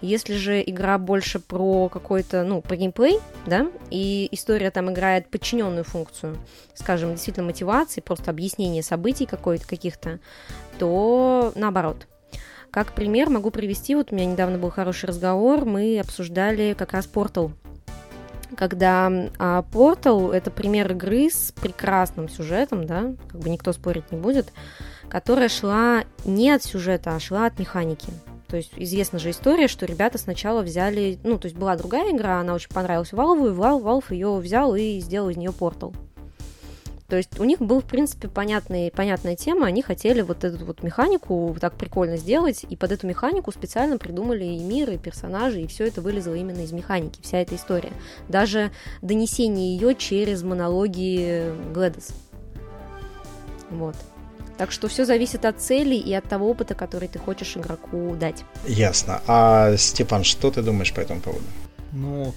Если же игра больше про какой-то, ну, про геймплей, да, и история там играет подчиненную функцию, скажем, действительно мотивации, просто объяснение событий какой-то каких-то, то наоборот. Как пример могу привести, вот у меня недавно был хороший разговор, мы обсуждали как раз Portal, когда а, Portal это пример игры с прекрасным сюжетом, да, как бы никто спорить не будет, которая шла не от сюжета, а шла от механики. То есть известна же история, что ребята сначала взяли, ну, то есть была другая игра, она очень понравилась Valve, и Valve, Valve ее взял и сделал из нее портал. То есть у них был, в принципе, понятный, понятная тема, они хотели вот эту вот механику так прикольно сделать, и под эту механику специально придумали и мир, и персонажи, и все это вылезло именно из механики, вся эта история. Даже донесение ее через монологи Глэдис. Вот. Так что все зависит от цели и от того опыта, который ты хочешь игроку дать. Ясно. А, Степан, что ты думаешь по этому поводу? Ну,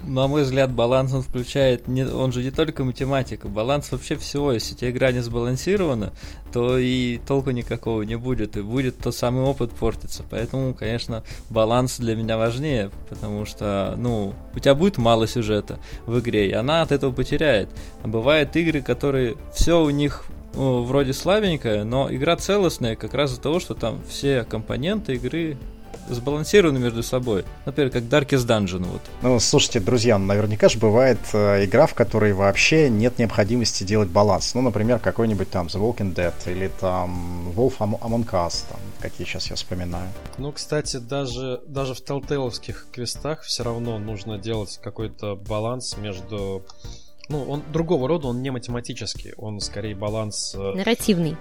на мой взгляд, баланс он включает, не, он же не только математика, баланс вообще всего. Если тебе игра не сбалансирована, то и толку никакого не будет, и будет тот самый опыт портиться. Поэтому, конечно, баланс для меня важнее, потому что, ну, у тебя будет мало сюжета в игре, и она от этого потеряет. А бывают игры, которые все у них ну, вроде слабенькая, но игра целостная как раз из-за того, что там все компоненты игры сбалансированы между собой. Например, как Darkest Dungeon. Вот. Ну, слушайте, друзья, наверняка же бывает э, игра, в которой вообще нет необходимости делать баланс. Ну, например, какой-нибудь там The Walking Dead или там Wolf Among Us, там, какие сейчас я вспоминаю. Ну, кстати, даже, даже в Telltale'овских квестах все равно нужно делать какой-то баланс между ну, он другого рода, он не математический, он скорее баланс... Э, Нарративный.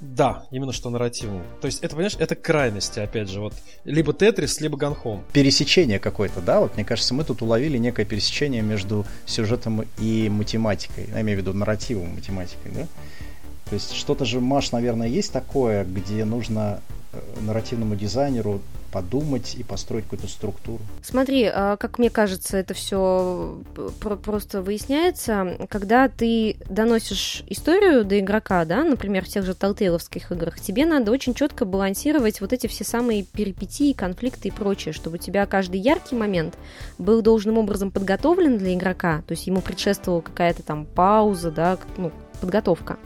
Да, именно что нарративный. То есть это, понимаешь, это крайности, опять же, вот либо Тетрис, либо Ганхом. Пересечение какое-то, да? Вот мне кажется, мы тут уловили некое пересечение между сюжетом и математикой. Я имею в виду нарративом математикой, да? То есть что-то же, Маш, наверное, есть такое, где нужно э, нарративному дизайнеру подумать и построить какую-то структуру. Смотри, а, как мне кажется, это все просто выясняется, когда ты доносишь историю до игрока, да, например, в тех же Талтейловских играх, тебе надо очень четко балансировать вот эти все самые перипетии, конфликты и прочее, чтобы у тебя каждый яркий момент был должным образом подготовлен для игрока, то есть ему предшествовала какая-то там пауза, да, ну, подготовка,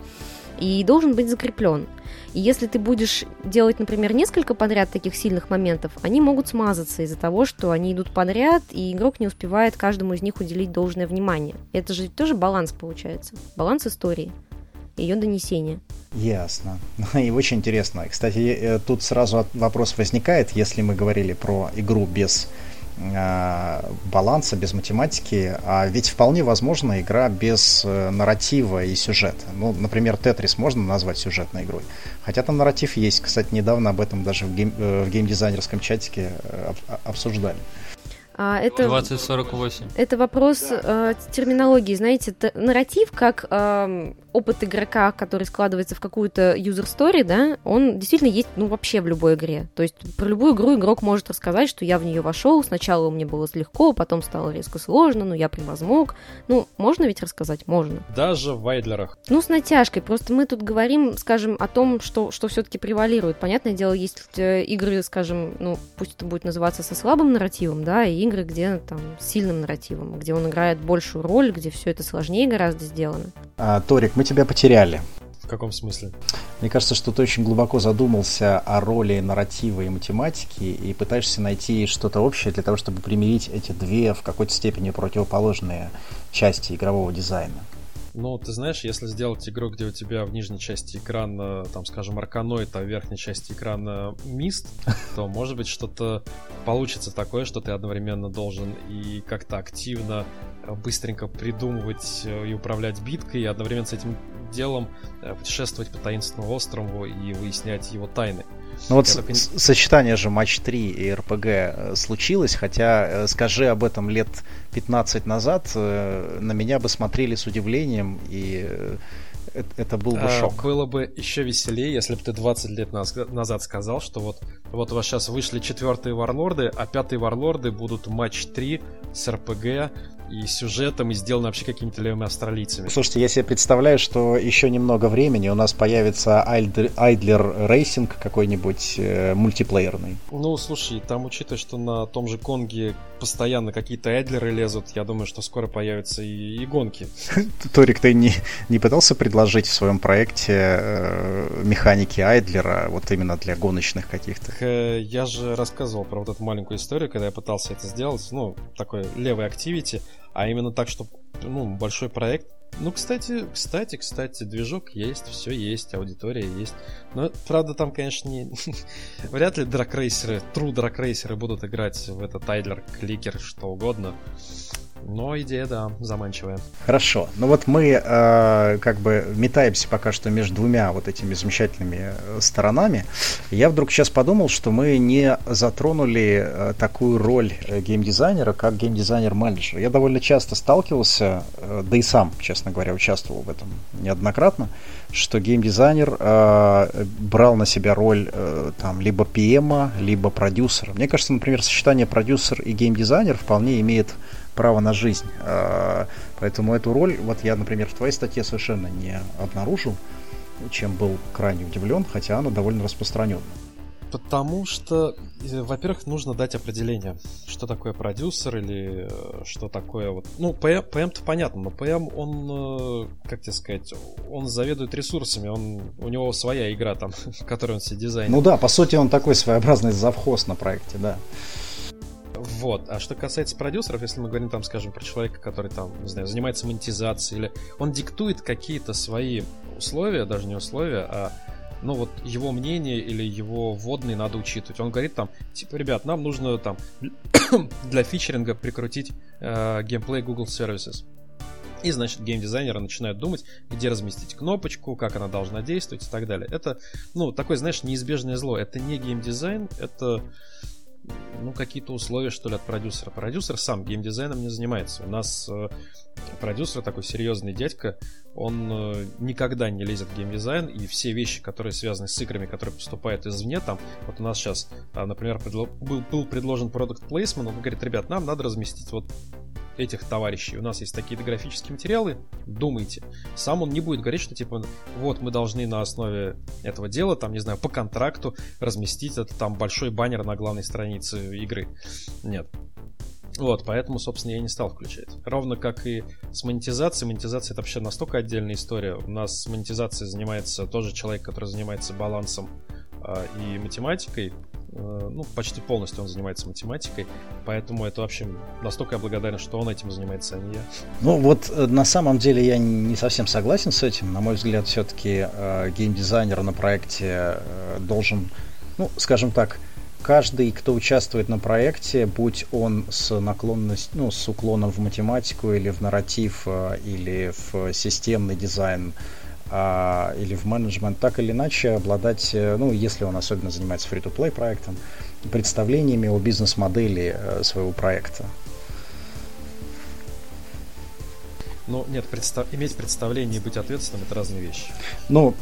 и должен быть закреплен. И если ты будешь делать, например, несколько подряд таких сильных моментов, они могут смазаться из-за того, что они идут подряд, и игрок не успевает каждому из них уделить должное внимание. Это же тоже баланс получается. Баланс истории ее донесения. Ясно. *laughs* И очень интересно. Кстати, э, тут сразу вопрос возникает, если мы говорили про игру без баланса, без математики, а ведь вполне возможна игра без э, нарратива и сюжета. Ну, например, Тетрис можно назвать сюжетной игрой. Хотя там нарратив есть. Кстати, недавно об этом даже в, гейм, э, в геймдизайнерском чатике обсуждали. А, это, 2048. Это вопрос э, терминологии. Знаете, т- нарратив как э, опыт игрока, который складывается в какую-то user story, да, он действительно есть, ну, вообще в любой игре. То есть про любую игру игрок может рассказать, что я в нее вошел, сначала мне было легко, потом стало резко сложно, но я превозмог. Ну, можно ведь рассказать? Можно. Даже в Вайдлерах. Ну, с натяжкой. Просто мы тут говорим, скажем, о том, что, что все-таки превалирует. Понятное дело, есть э, игры, скажем, ну, пусть это будет называться со слабым нарративом, да, и игры, где там с сильным нарративом, где он играет большую роль, где все это сложнее гораздо сделано. А, Торик, мы тебя потеряли. В каком смысле? Мне кажется, что ты очень глубоко задумался о роли нарратива и математики и пытаешься найти что-то общее для того, чтобы примирить эти две в какой-то степени противоположные части игрового дизайна. Ну, ты знаешь, если сделать игру, где у тебя в нижней части экрана, там, скажем, арканоид, а в верхней части экрана мист, *laughs* то, может быть, что-то получится такое, что ты одновременно должен и как-то активно, э, быстренько придумывать э, и управлять биткой, и одновременно с этим делом э, путешествовать по таинственному острову и выяснять его тайны. Ну вот только... сочетание же матч 3 и РПГ э, случилось, хотя э, скажи об этом лет 15 назад, э, на меня бы смотрели с удивлением, и это был бы а, шок. Было бы еще веселее, если бы ты 20 лет назад сказал, что вот, вот у вас сейчас вышли четвертые варлорды, а пятые варлорды будут матч 3 с РПГ, и сюжетом, и сделано вообще какими-то левыми австралийцами. Слушайте, я себе представляю, что еще немного времени у нас появится idler racing какой-нибудь э, мультиплеерный. Ну, слушай, там учитывая, что на том же Конге постоянно какие-то Айдлеры лезут, я думаю, что скоро появятся и, и гонки. *laughs* Торик, ты не, не пытался предложить в своем проекте э, механики Айдлера вот именно для гоночных каких-то? Э, я же рассказывал про вот эту маленькую историю, когда я пытался это сделать, ну, такой левый активити, а именно так, чтобы ну, большой проект. Ну, кстати, кстати, кстати, движок есть, все есть, аудитория есть. Но, правда, там, конечно, не... *laughs* вряд ли дракрейсеры, true дракрейсеры будут играть в этот тайдлер, кликер, что угодно. Но идея, да, заманчивая. Хорошо. Ну вот мы э, как бы метаемся пока что между двумя вот этими замечательными э, сторонами. Я вдруг сейчас подумал, что мы не затронули э, такую роль э, геймдизайнера, как геймдизайнер-менеджер. Я довольно часто сталкивался, да и сам, честно говоря, участвовал в этом неоднократно, что геймдизайнер э, брал на себя роль э, там либо PM, либо продюсера. Мне кажется, например, сочетание продюсер и геймдизайнер вполне имеет право на жизнь. А, поэтому эту роль, вот я, например, в твоей статье совершенно не обнаружил, чем был крайне удивлен, хотя она довольно распространенна. Потому что, э, во-первых, нужно дать определение, что такое продюсер или э, что такое вот... Ну, PM, PM-то понятно, но PM, он, э, как тебе сказать, он заведует ресурсами, он, у него своя игра там, *laughs* которую он себе дизайнит. Ну да, по сути, он такой своеобразный завхоз на проекте, да. Вот. А что касается продюсеров, если мы говорим там, скажем, про человека, который там, не знаю, занимается монетизацией, или он диктует какие-то свои условия, даже не условия, а ну вот его мнение или его вводные надо учитывать. Он говорит там, типа, ребят, нам нужно там *coughs* для фичеринга прикрутить э, геймплей Google Services. И, значит, геймдизайнеры начинают думать, где разместить кнопочку, как она должна действовать и так далее. Это, ну, такое, знаешь, неизбежное зло. Это не геймдизайн, это ну, какие-то условия, что ли, от продюсера. Продюсер сам геймдизайном не занимается. У нас э, продюсер такой серьезный дядька, он э, никогда не лезет в геймдизайн, и все вещи, которые связаны с играми, которые поступают извне, там, вот у нас сейчас, э, например, предло- был, был предложен продукт плейсмент, он говорит, ребят, нам надо разместить вот этих товарищей. У нас есть такие графические материалы, думайте. Сам он не будет говорить, что типа, вот мы должны на основе этого дела, там, не знаю, по контракту разместить это там большой баннер на главной странице игры. Нет. Вот, поэтому, собственно, я не стал включать. Ровно как и с монетизацией. Монетизация это вообще настолько отдельная история. У нас с монетизацией занимается тоже человек, который занимается балансом и математикой. Э, ну, почти полностью он занимается математикой, поэтому это вообще настолько я благодарен, что он этим занимается, а не я. Ну вот э, на самом деле я не совсем согласен с этим. На мой взгляд, все-таки э, геймдизайнер на проекте э, должен, ну, скажем так, каждый, кто участвует на проекте, будь он с наклонностью, ну, с уклоном в математику или в нарратив, э, или в системный дизайн, а, или в менеджмент, так или иначе обладать, э, ну, если он особенно занимается free-to-play проектом, представлениями о бизнес-модели э, своего проекта. Ну, нет, представ... иметь представление и быть ответственным это разные вещи. Ну,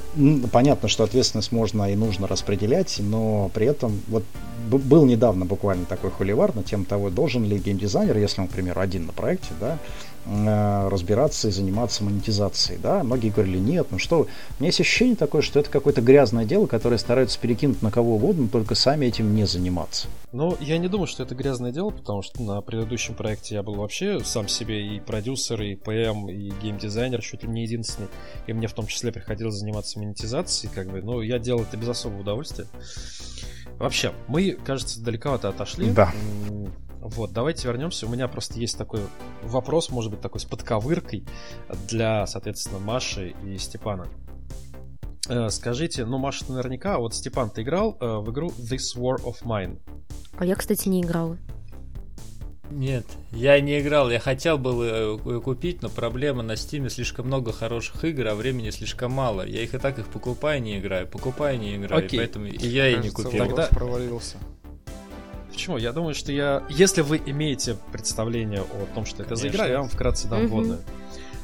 понятно, что ответственность можно и нужно распределять, но при этом вот был недавно буквально такой холивар на тему того, должен ли геймдизайнер, если он, к примеру, один на проекте, да, разбираться и заниматься монетизацией, да, многие говорили, нет, ну что, у меня есть ощущение такое, что это какое-то грязное дело, которое стараются перекинуть на кого угодно, только сами этим не заниматься. Ну, я не думаю, что это грязное дело, потому что на предыдущем проекте я был вообще сам себе и продюсер, и ПМ, и геймдизайнер, чуть ли не единственный, и мне в том числе приходилось заниматься монетизацией, как бы, но я делал это без особого удовольствия. Вообще, мы, кажется, далековато отошли. Да. Вот, давайте вернемся. У меня просто есть такой вопрос, может быть, такой с подковыркой для, соответственно, Маши и Степана. Э, скажите, ну, Маша, ты наверняка, а вот Степан, ты играл э, в игру This War of Mine? А я, кстати, не играла. Нет, я не играл. Я хотел бы э, купить, но проблема на Стиме слишком много хороших игр, а времени слишком мало. Я их и так их покупаю, не играю, покупаю, не играю, Окей. поэтому и я и не купил. Тогда провалился. Почему? Я думаю, что я... Если вы имеете представление о том, что это за игра, я вам вкратце дам вводную.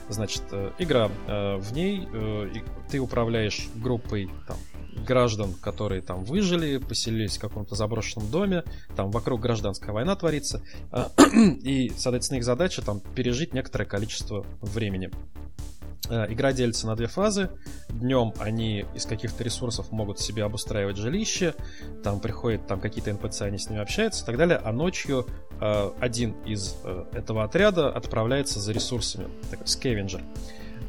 Значит, э, игра, э, в ней э, ты управляешь группой там, граждан, которые там выжили, поселились в каком-то заброшенном доме, там вокруг гражданская война творится, *clears throat* и, соответственно, их задача там пережить некоторое количество времени. Э, игра делится на две фазы. Днем они из каких-то ресурсов могут себе обустраивать жилище, там приходят там какие-то NPC, они с ними общаются и так далее, а ночью э, один из э, этого отряда отправляется за ресурсами, такой скевенджер.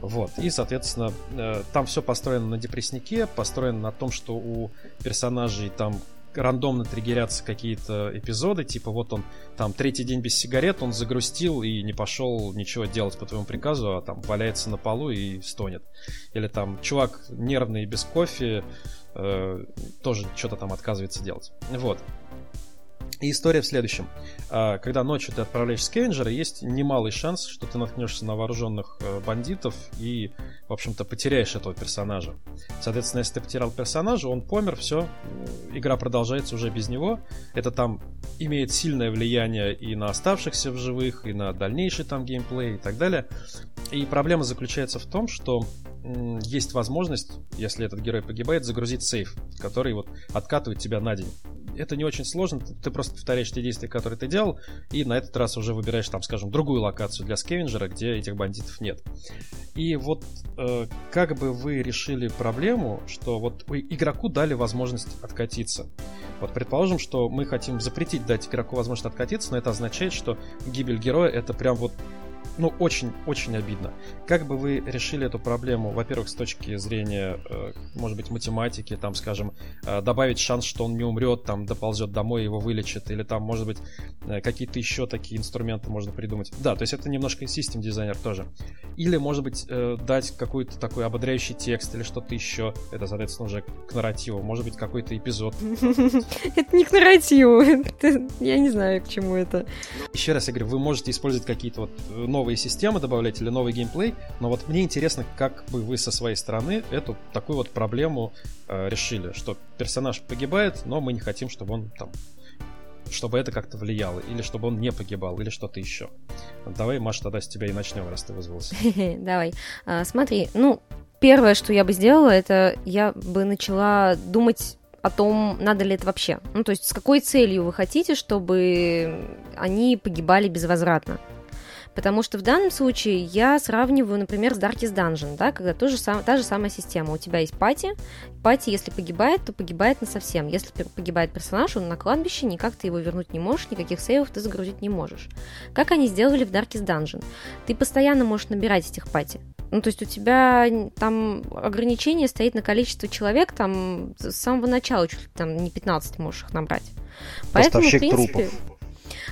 Вот. И, соответственно, э, там все построено на депресснике, построено на том, что у персонажей там рандомно триггерятся какие-то эпизоды, типа вот он там третий день без сигарет, он загрустил и не пошел ничего делать по твоему приказу, а там валяется на полу и стонет. Или там чувак нервный без кофе, э, тоже что-то там отказывается делать. Вот. И история в следующем. А, когда ночью ты отправляешь скевенджера, есть немалый шанс, что ты наткнешься на вооруженных э, бандитов и, в общем-то, потеряешь этого персонажа. Соответственно, если ты потерял персонажа, он помер, все, игра продолжается уже без него. Это там имеет сильное влияние и на оставшихся в живых, и на дальнейший там геймплей и так далее. И проблема заключается в том, что есть возможность, если этот герой погибает, загрузить сейф, который вот откатывает тебя на день это не очень сложно, ты просто повторяешь те действия, которые ты делал, и на этот раз уже выбираешь, там, скажем, другую локацию для скевенджера, где этих бандитов нет. И вот э, как бы вы решили проблему, что вот игроку дали возможность откатиться. Вот предположим, что мы хотим запретить дать игроку возможность откатиться, но это означает, что гибель героя это прям вот ну, очень-очень обидно. Как бы вы решили эту проблему, во-первых, с точки зрения, э, может быть, математики, там, скажем, э, добавить шанс, что он не умрет, там, доползет домой, его вылечит, или там, может быть, э, какие-то еще такие инструменты можно придумать. Да, то есть это немножко систем дизайнер тоже. Или, может быть, дать какой-то такой ободряющий текст или что-то еще. Это, соответственно, уже к нарративу. Может быть, какой-то эпизод. *laughs* Это не к нарративу. *laughs* Я не знаю, к чему это. Еще раз я говорю, вы можете использовать какие-то вот новые новые системы добавлять или новый геймплей, но вот мне интересно, как бы вы со своей стороны эту такую вот проблему э, решили, что персонаж погибает, но мы не хотим, чтобы он там чтобы это как-то влияло, или чтобы он не погибал, или что-то еще. Давай, Маша, тогда с тебя и начнем, раз ты вызвался. *laughs* Давай. А, смотри, ну, первое, что я бы сделала, это я бы начала думать о том, надо ли это вообще. Ну, то есть, с какой целью вы хотите, чтобы они погибали безвозвратно. Потому что в данном случае я сравниваю, например, с Darkest Dungeon, да, когда тоже сам, та же самая система. У тебя есть пати, пати, если погибает, то погибает на совсем. Если погибает персонаж, он на кладбище, никак ты его вернуть не можешь, никаких сейвов ты загрузить не можешь. Как они сделали в Darkest Dungeon? Ты постоянно можешь набирать этих пати. Ну, то есть у тебя там ограничение стоит на количество человек, там с самого начала чуть ли там не 15 можешь их набрать. Поэтому, в принципе, трупов.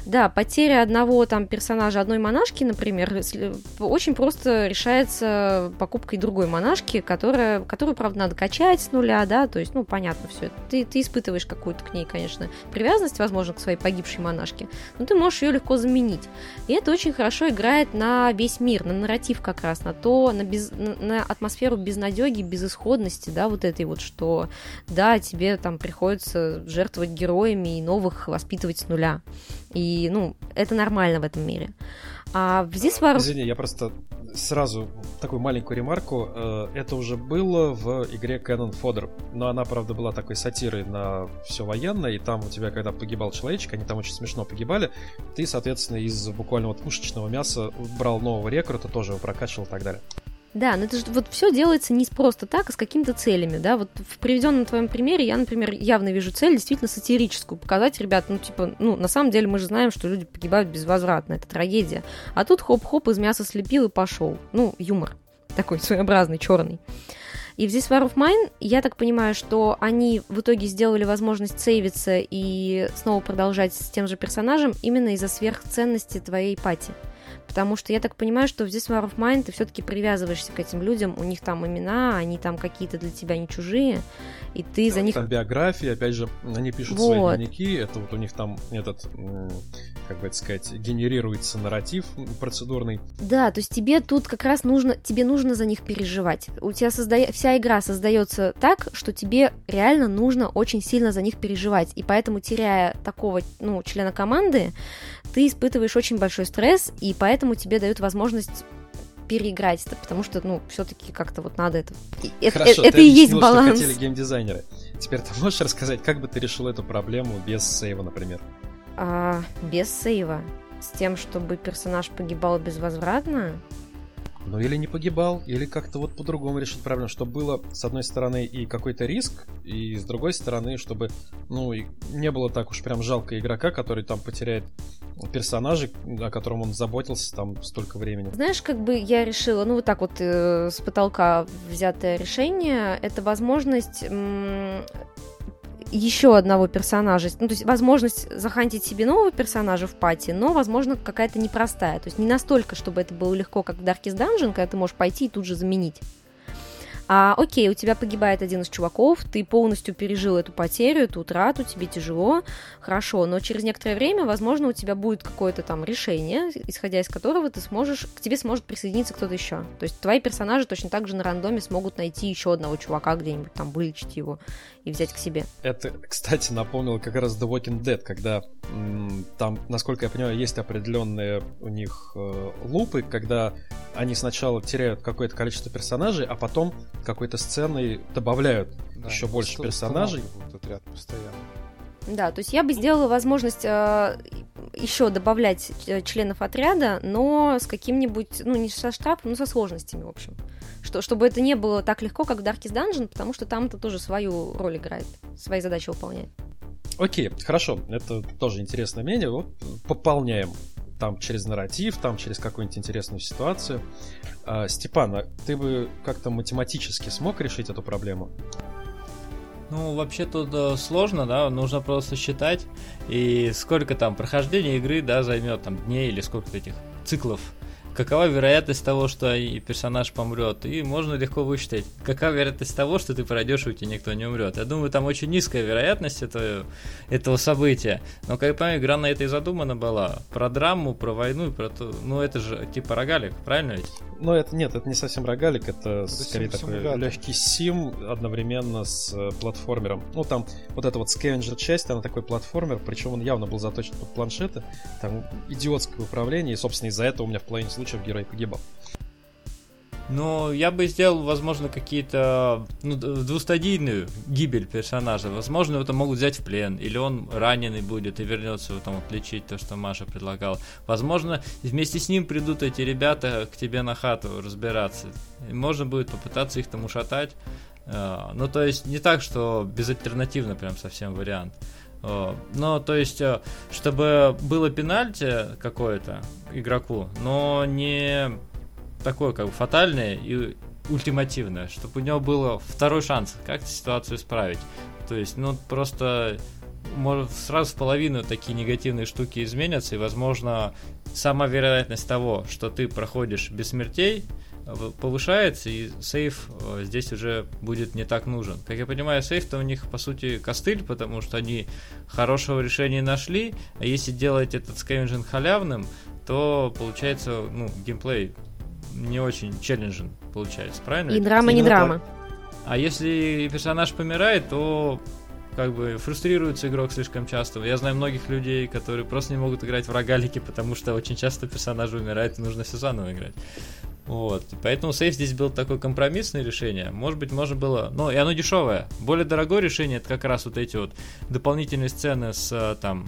Да, потеря одного там персонажа, одной монашки, например, очень просто решается покупкой другой монашки, которая, которую, правда, надо качать с нуля, да, то есть, ну, понятно все. Ты, ты испытываешь какую-то к ней, конечно, привязанность, возможно, к своей погибшей монашке, но ты можешь ее легко заменить. И это очень хорошо играет на весь мир, на нарратив как раз, на то, на, без, на атмосферу безнадеги, безысходности, да, вот этой вот, что, да, тебе там приходится жертвовать героями и новых воспитывать с нуля. И, ну, это нормально в этом мире. А в This War... Извини, я просто сразу такую маленькую ремарку. Э, это уже было в игре Canon Fodder, но она, правда, была такой сатирой на все военное, и там у тебя, когда погибал человечек, они там очень смешно погибали, ты, соответственно, из буквально вот пушечного мяса брал нового рекрута, тоже его прокачивал и так далее. Да, но это же вот все делается не просто так, а с какими-то целями, да. Вот в приведенном твоем примере я, например, явно вижу цель действительно сатирическую, показать, ребят, ну типа, ну на самом деле мы же знаем, что люди погибают безвозвратно, это трагедия. А тут хоп-хоп из мяса слепил и пошел. Ну, юмор такой своеобразный, черный. И в This War of Mine, я так понимаю, что они в итоге сделали возможность сейвиться и снова продолжать с тем же персонажем именно из-за сверхценности твоей пати. Потому что я так понимаю, что в This War of Mine ты все-таки привязываешься к этим людям, у них там имена, они там какие-то для тебя не чужие, и ты за них... Там биографии, опять же, они пишут вот. свои дневники, это вот у них там этот, как бы это сказать, генерируется нарратив процедурный. Да, то есть тебе тут как раз нужно, тебе нужно за них переживать. У тебя созда... вся игра создается так, что тебе реально нужно очень сильно за них переживать, и поэтому, теряя такого, ну, члена команды, ты испытываешь очень большой стресс, и поэтому тебе дают возможность переиграть это, потому что, ну, все-таки как-то вот надо это. Хорошо, это, это и есть баланс. Что хотели геймдизайнеры. Теперь ты можешь рассказать, как бы ты решил эту проблему без сейва, например? А, без сейва. С тем, чтобы персонаж погибал безвозвратно. Ну или не погибал, или как-то вот по-другому решить проблему, чтобы было с одной стороны и какой-то риск, и с другой стороны, чтобы ну и не было так уж прям жалко игрока, который там потеряет персонажей, о котором он заботился там столько времени. Знаешь, как бы я решила, ну вот так вот э, с потолка взятое решение, это возможность еще одного персонажа. Ну, то есть возможность захантить себе нового персонажа в пати, но, возможно, какая-то непростая. То есть не настолько, чтобы это было легко, как в Darkest Dungeon, когда ты можешь пойти и тут же заменить. А, окей, у тебя погибает один из чуваков, ты полностью пережил эту потерю, эту утрату, тебе тяжело, хорошо, но через некоторое время, возможно, у тебя будет какое-то там решение, исходя из которого ты сможешь, к тебе сможет присоединиться кто-то еще. То есть твои персонажи точно так же на рандоме смогут найти еще одного чувака где-нибудь, там, вылечить его и взять к себе. Это, кстати, напомнило как раз The Walking Dead, когда там, насколько я понимаю, есть определенные у них э, лупы, когда они сначала теряют какое-то количество персонажей, а потом какой-то сценой добавляют да, еще больше персонажей. Отряд постоянно. Да, то есть я бы сделала возможность э, еще добавлять э, членов отряда, но с каким-нибудь, ну не со штрафом, но со сложностями, в общем. Что, чтобы это не было так легко, как в Darkest Dungeon, потому что там это тоже свою роль играет, свои задачи выполняет. Окей, хорошо, это тоже интересное мнение. Вот пополняем там через нарратив, там через какую-нибудь интересную ситуацию. А, Степан, а ты бы как-то математически смог решить эту проблему? Ну, вообще тут э, сложно, да, нужно просто считать, и сколько там прохождения игры, да, займет там дней или сколько этих циклов какова вероятность того, что персонаж помрет, и можно легко высчитать, какова вероятность того, что ты пройдешь, и у тебя никто не умрет. Я думаю, там очень низкая вероятность этого, этого события. Но, как я понимаю, игра на это и задумана была. Про драму, про войну, про то. Ну, это же типа рогалик, правильно ведь? Ну, это нет, это не совсем рогалик, это, это скорее такой легкий сим одновременно с э, платформером. Ну, там вот эта вот скевенджер часть, она такой платформер, причем он явно был заточен под планшеты. Там идиотское управление, и, собственно, из-за этого у меня в половине случаев случаев герой погибал. Ну, я бы сделал, возможно, какие-то ну, двустадийную гибель персонажа. Возможно, это могут взять в плен, или он раненый будет и вернется там вот, лечить то, что Маша предлагала. Возможно, вместе с ним придут эти ребята к тебе на хату разбираться. И можно будет попытаться их там ушатать. А, ну, то есть, не так, что безальтернативно прям совсем вариант. Но, то есть, э, чтобы было пенальти какое-то игроку, но не такое, как бы, фатальное и ультимативное, чтобы у него был второй шанс как-то ситуацию исправить. То есть, ну, просто может, сразу в половину такие негативные штуки изменятся, и, возможно, сама вероятность того, что ты проходишь без смертей, повышается, и сейф э, здесь уже будет не так нужен. Как я понимаю, сейф-то у них, по сути, костыль, потому что они хорошего решения нашли, а если делать этот скавенджин халявным, то получается, ну, геймплей не очень челленджен получается, правильно? И драма не драма. А если персонаж помирает, то как бы фрустрируется игрок слишком часто. Я знаю многих людей, которые просто не могут играть в рогалики, потому что очень часто персонажи умирают и нужно все заново играть. Вот. Поэтому сейф здесь был такое компромиссное решение. Может быть, можно было... Ну, и оно дешевое. Более дорогое решение это как раз вот эти вот дополнительные сцены с э, там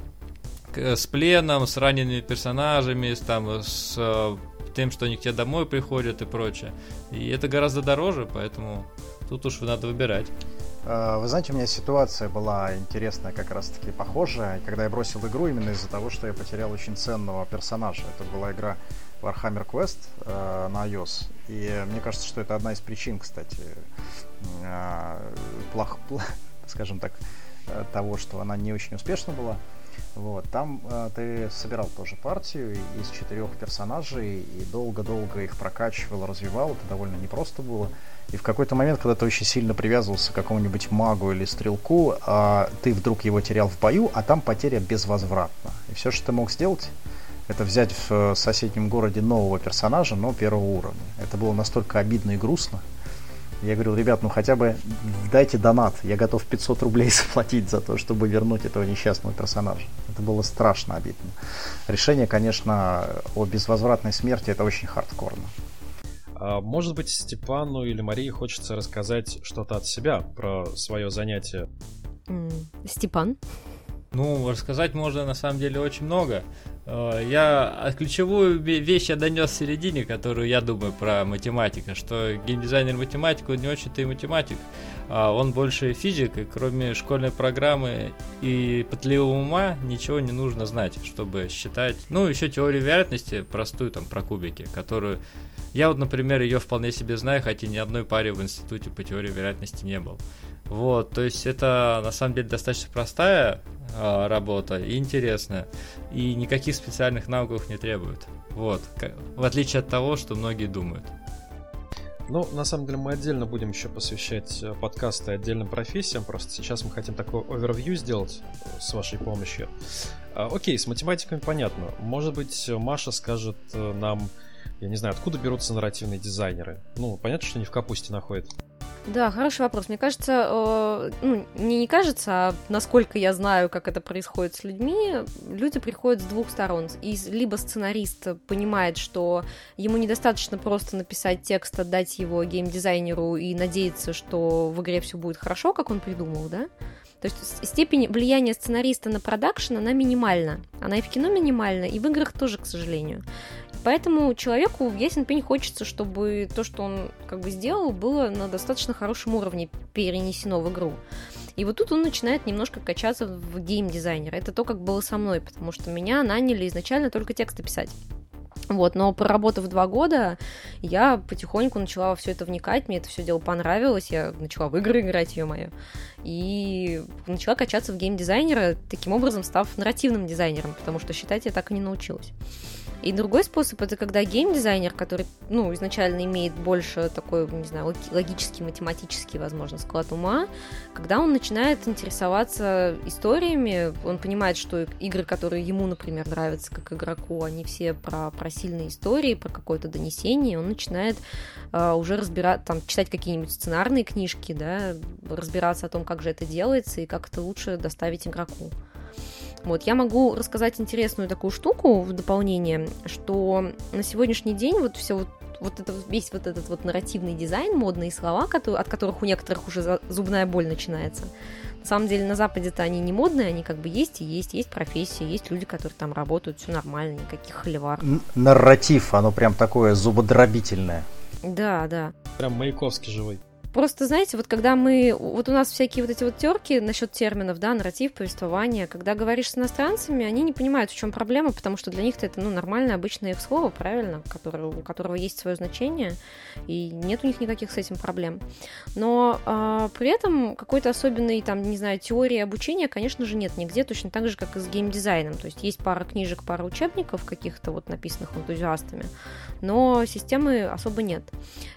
с пленом, с ранеными персонажами, с, там, с э, тем, что они к тебе домой приходят и прочее. И это гораздо дороже, поэтому тут уж надо выбирать. Э, вы знаете, у меня ситуация была интересная, как раз таки похожая, когда я бросил игру именно из-за того, что я потерял очень ценного персонажа. Это была игра Warhammer Quest э, на iOS. И мне кажется, что это одна из причин, кстати, э, плох, плох, *laughs* скажем так, э, того, что она не очень успешна была. Вот, там э, ты собирал тоже партию из четырех персонажей и долго-долго их прокачивал, развивал. Это довольно непросто было. И в какой-то момент, когда ты очень сильно привязывался к какому-нибудь магу или стрелку, э, ты вдруг его терял в бою, а там потеря безвозвратна. И все, что ты мог сделать, это взять в э, соседнем городе нового персонажа, но первого уровня. Это было настолько обидно и грустно. Я говорил, ребят, ну хотя бы дайте донат. Я готов 500 рублей *laughs* заплатить за то, чтобы вернуть этого несчастного персонажа. Это было страшно обидно. Решение, конечно, о безвозвратной смерти это очень хардкорно. А, может быть, Степану или Марии хочется рассказать что-то от себя про свое занятие. Степан? Ну, рассказать можно на самом деле очень много. Э, я ключевую вещь я донес в середине, которую я думаю про математика, что геймдизайнер математик, он не очень-то и математик, а он больше физик, и кроме школьной программы и пытливого ума ничего не нужно знать, чтобы считать. Ну, еще теорию вероятности простую там про кубики, которую я вот, например, ее вполне себе знаю, хотя ни одной паре в институте по теории вероятности не был. Вот, то есть это на самом деле достаточно простая э, работа и интересная, и никаких специальных навыков не требует. Вот, как, в отличие от того, что многие думают. Ну, на самом деле, мы отдельно будем еще посвящать э, подкасты отдельным профессиям. Просто сейчас мы хотим такой овервью сделать э, с вашей помощью. А, окей, с математиками понятно. Может быть, Маша скажет э, нам, я не знаю, откуда берутся нарративные дизайнеры. Ну, понятно, что они в капусте находят. Да, хороший вопрос. Мне кажется, э, ну, мне не кажется, а насколько я знаю, как это происходит с людьми, люди приходят с двух сторон. И либо сценарист понимает, что ему недостаточно просто написать текст, отдать его геймдизайнеру и надеяться, что в игре все будет хорошо, как он придумал, да? То есть степень влияния сценариста на продакшн, она минимальна. Она и в кино минимальна, и в играх тоже, к сожалению. Поэтому человеку, ясен пень, хочется, чтобы то, что он как бы сделал, было на достаточно хорошем уровне перенесено в игру. И вот тут он начинает немножко качаться в геймдизайнера. Это то, как было со мной, потому что меня наняли изначально только тексты писать. Вот, но проработав два года, я потихоньку начала во все это вникать, мне это все дело понравилось, я начала в игры играть, ее мое, и начала качаться в геймдизайнера, таким образом став нарративным дизайнером, потому что считать я так и не научилась. И другой способ это когда геймдизайнер, который, ну, изначально имеет больше такой, не знаю, логический, математический, возможно, склад ума, когда он начинает интересоваться историями, он понимает, что игры, которые ему, например, нравятся как игроку, они все про, про сильные истории, про какое-то донесение, он начинает uh, уже разбирать, там, читать какие-нибудь сценарные книжки, да, разбираться о том, как же это делается и как это лучше доставить игроку. Вот, я могу рассказать интересную такую штуку в дополнение, что на сегодняшний день вот все вот вот это, весь вот этот вот нарративный дизайн, модные слова, которые, от которых у некоторых уже зубная боль начинается. На самом деле на Западе-то они не модные, они как бы есть и есть, есть профессии, есть люди, которые там работают, все нормально, никаких холивар. Нарратив, оно прям такое зубодробительное. Да, да. Прям Маяковский живой. Просто, знаете, вот когда мы... Вот у нас всякие вот эти вот терки насчет терминов, да, нарратив, повествование, когда говоришь с иностранцами, они не понимают, в чем проблема, потому что для них это, ну, нормальное, обычное их слово, правильно, которое, у которого есть свое значение, и нет у них никаких с этим проблем. Но э, при этом какой-то особенной, там, не знаю, теории обучения, конечно же, нет нигде, точно так же, как и с геймдизайном. То есть есть пара книжек, пара учебников каких-то вот написанных энтузиастами, но системы особо нет.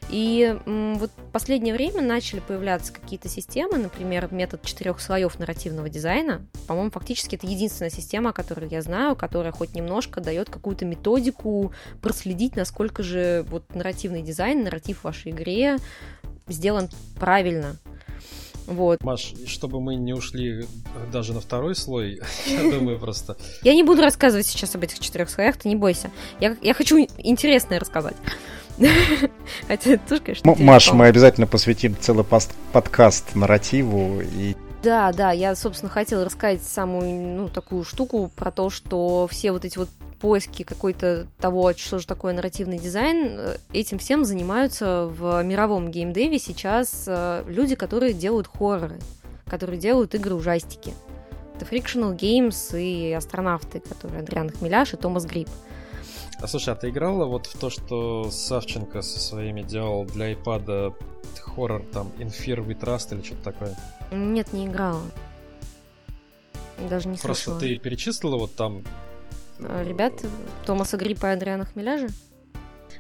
И м, вот последнее время время начали появляться какие-то системы, например, метод четырех слоев нарративного дизайна. По-моему, фактически это единственная система, которую я знаю, которая хоть немножко дает какую-то методику проследить, насколько же вот нарративный дизайн, нарратив в вашей игре сделан правильно. Вот. Маш, чтобы мы не ушли даже на второй слой, *laughs* я думаю просто... Я не буду рассказывать сейчас об этих четырех слоях, ты не бойся. Я, я хочу интересное рассказать. *laughs* Хотя это тоже, конечно, Маш, мы обязательно посвятим целый подкаст нарративу и да, да, я, собственно, хотела рассказать самую, ну, такую штуку про то, что все вот эти вот поиски какой-то того, что же такое нарративный дизайн, э, этим всем занимаются в мировом геймдеве сейчас э, люди, которые делают хорроры, которые делают игры-ужастики. Это Frictional Games и астронавты, которые Адриан Хмеляш и Томас Грипп. А слушай, а ты играла вот в то, что Савченко со своими делал для iPad хоррор там Infir We Trust или что-то такое? Нет, не играла. Даже не Просто слышала. ты перечислила вот там... А, ребят, Томаса Гриппа и Адриана Хмеляжа?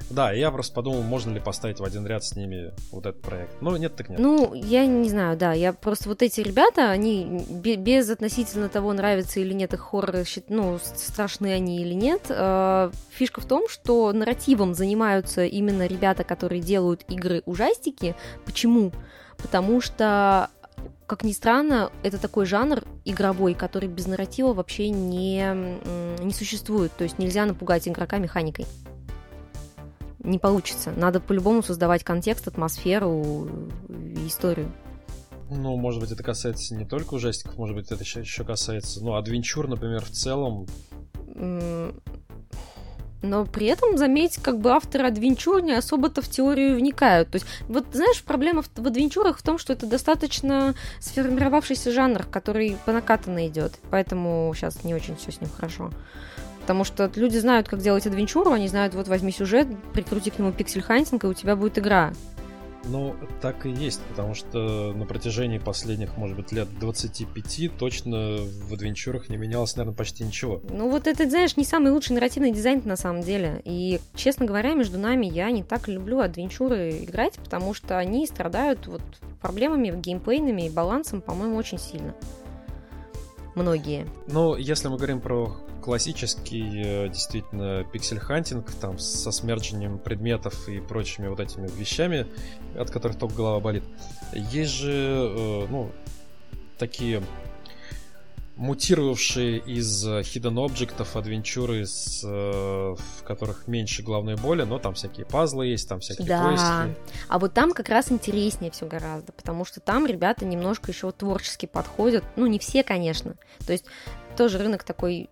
Да, я просто подумал, можно ли поставить в один ряд с ними вот этот проект. Ну, нет, так нет. Ну, я не знаю, да. Я просто вот эти ребята, они без относительно того, нравятся или нет их хорроры, ну, страшны они или нет. Э, фишка в том, что нарративом занимаются именно ребята, которые делают игры-ужастики. Почему? Потому что как ни странно, это такой жанр игровой, который без нарратива вообще не, не существует. То есть нельзя напугать игрока механикой. Не получится. Надо по-любому создавать контекст, атмосферу, историю. Ну, может быть, это касается не только ужастиков, может быть, это еще, еще касается, ну, адвенчур, например, в целом. Но при этом, заметь, как бы авторы адвенчур не особо-то в теорию вникают. То есть, вот, знаешь, проблема в, в адвенчурах в том, что это достаточно сформировавшийся жанр, который по накатанной идет. Поэтому сейчас не очень все с ним хорошо. Потому что люди знают, как делать адвенчуру, они знают, вот возьми сюжет, прикрути к нему pixel hunting, и у тебя будет игра. Ну, так и есть, потому что на протяжении последних, может быть, лет 25 точно в адвенчурах не менялось, наверное, почти ничего. Ну, вот это, знаешь, не самый лучший нарративный дизайн на самом деле. И, честно говоря, между нами я не так люблю адвенчуры играть, потому что они страдают вот проблемами геймплейными и балансом, по-моему, очень сильно. Многие. Ну, если мы говорим про классический э, действительно pixel hunting, там со смерджением предметов и прочими вот этими вещами, от которых только голова болит. Есть же, э, ну, такие мутировавшие из э, hidden object адвенчуры, с, в которых меньше головной боли, но там всякие пазлы есть, там всякие да. квестики. А вот там как раз интереснее все гораздо, потому что там ребята немножко еще творчески подходят. Ну, не все, конечно. То есть тоже рынок такой,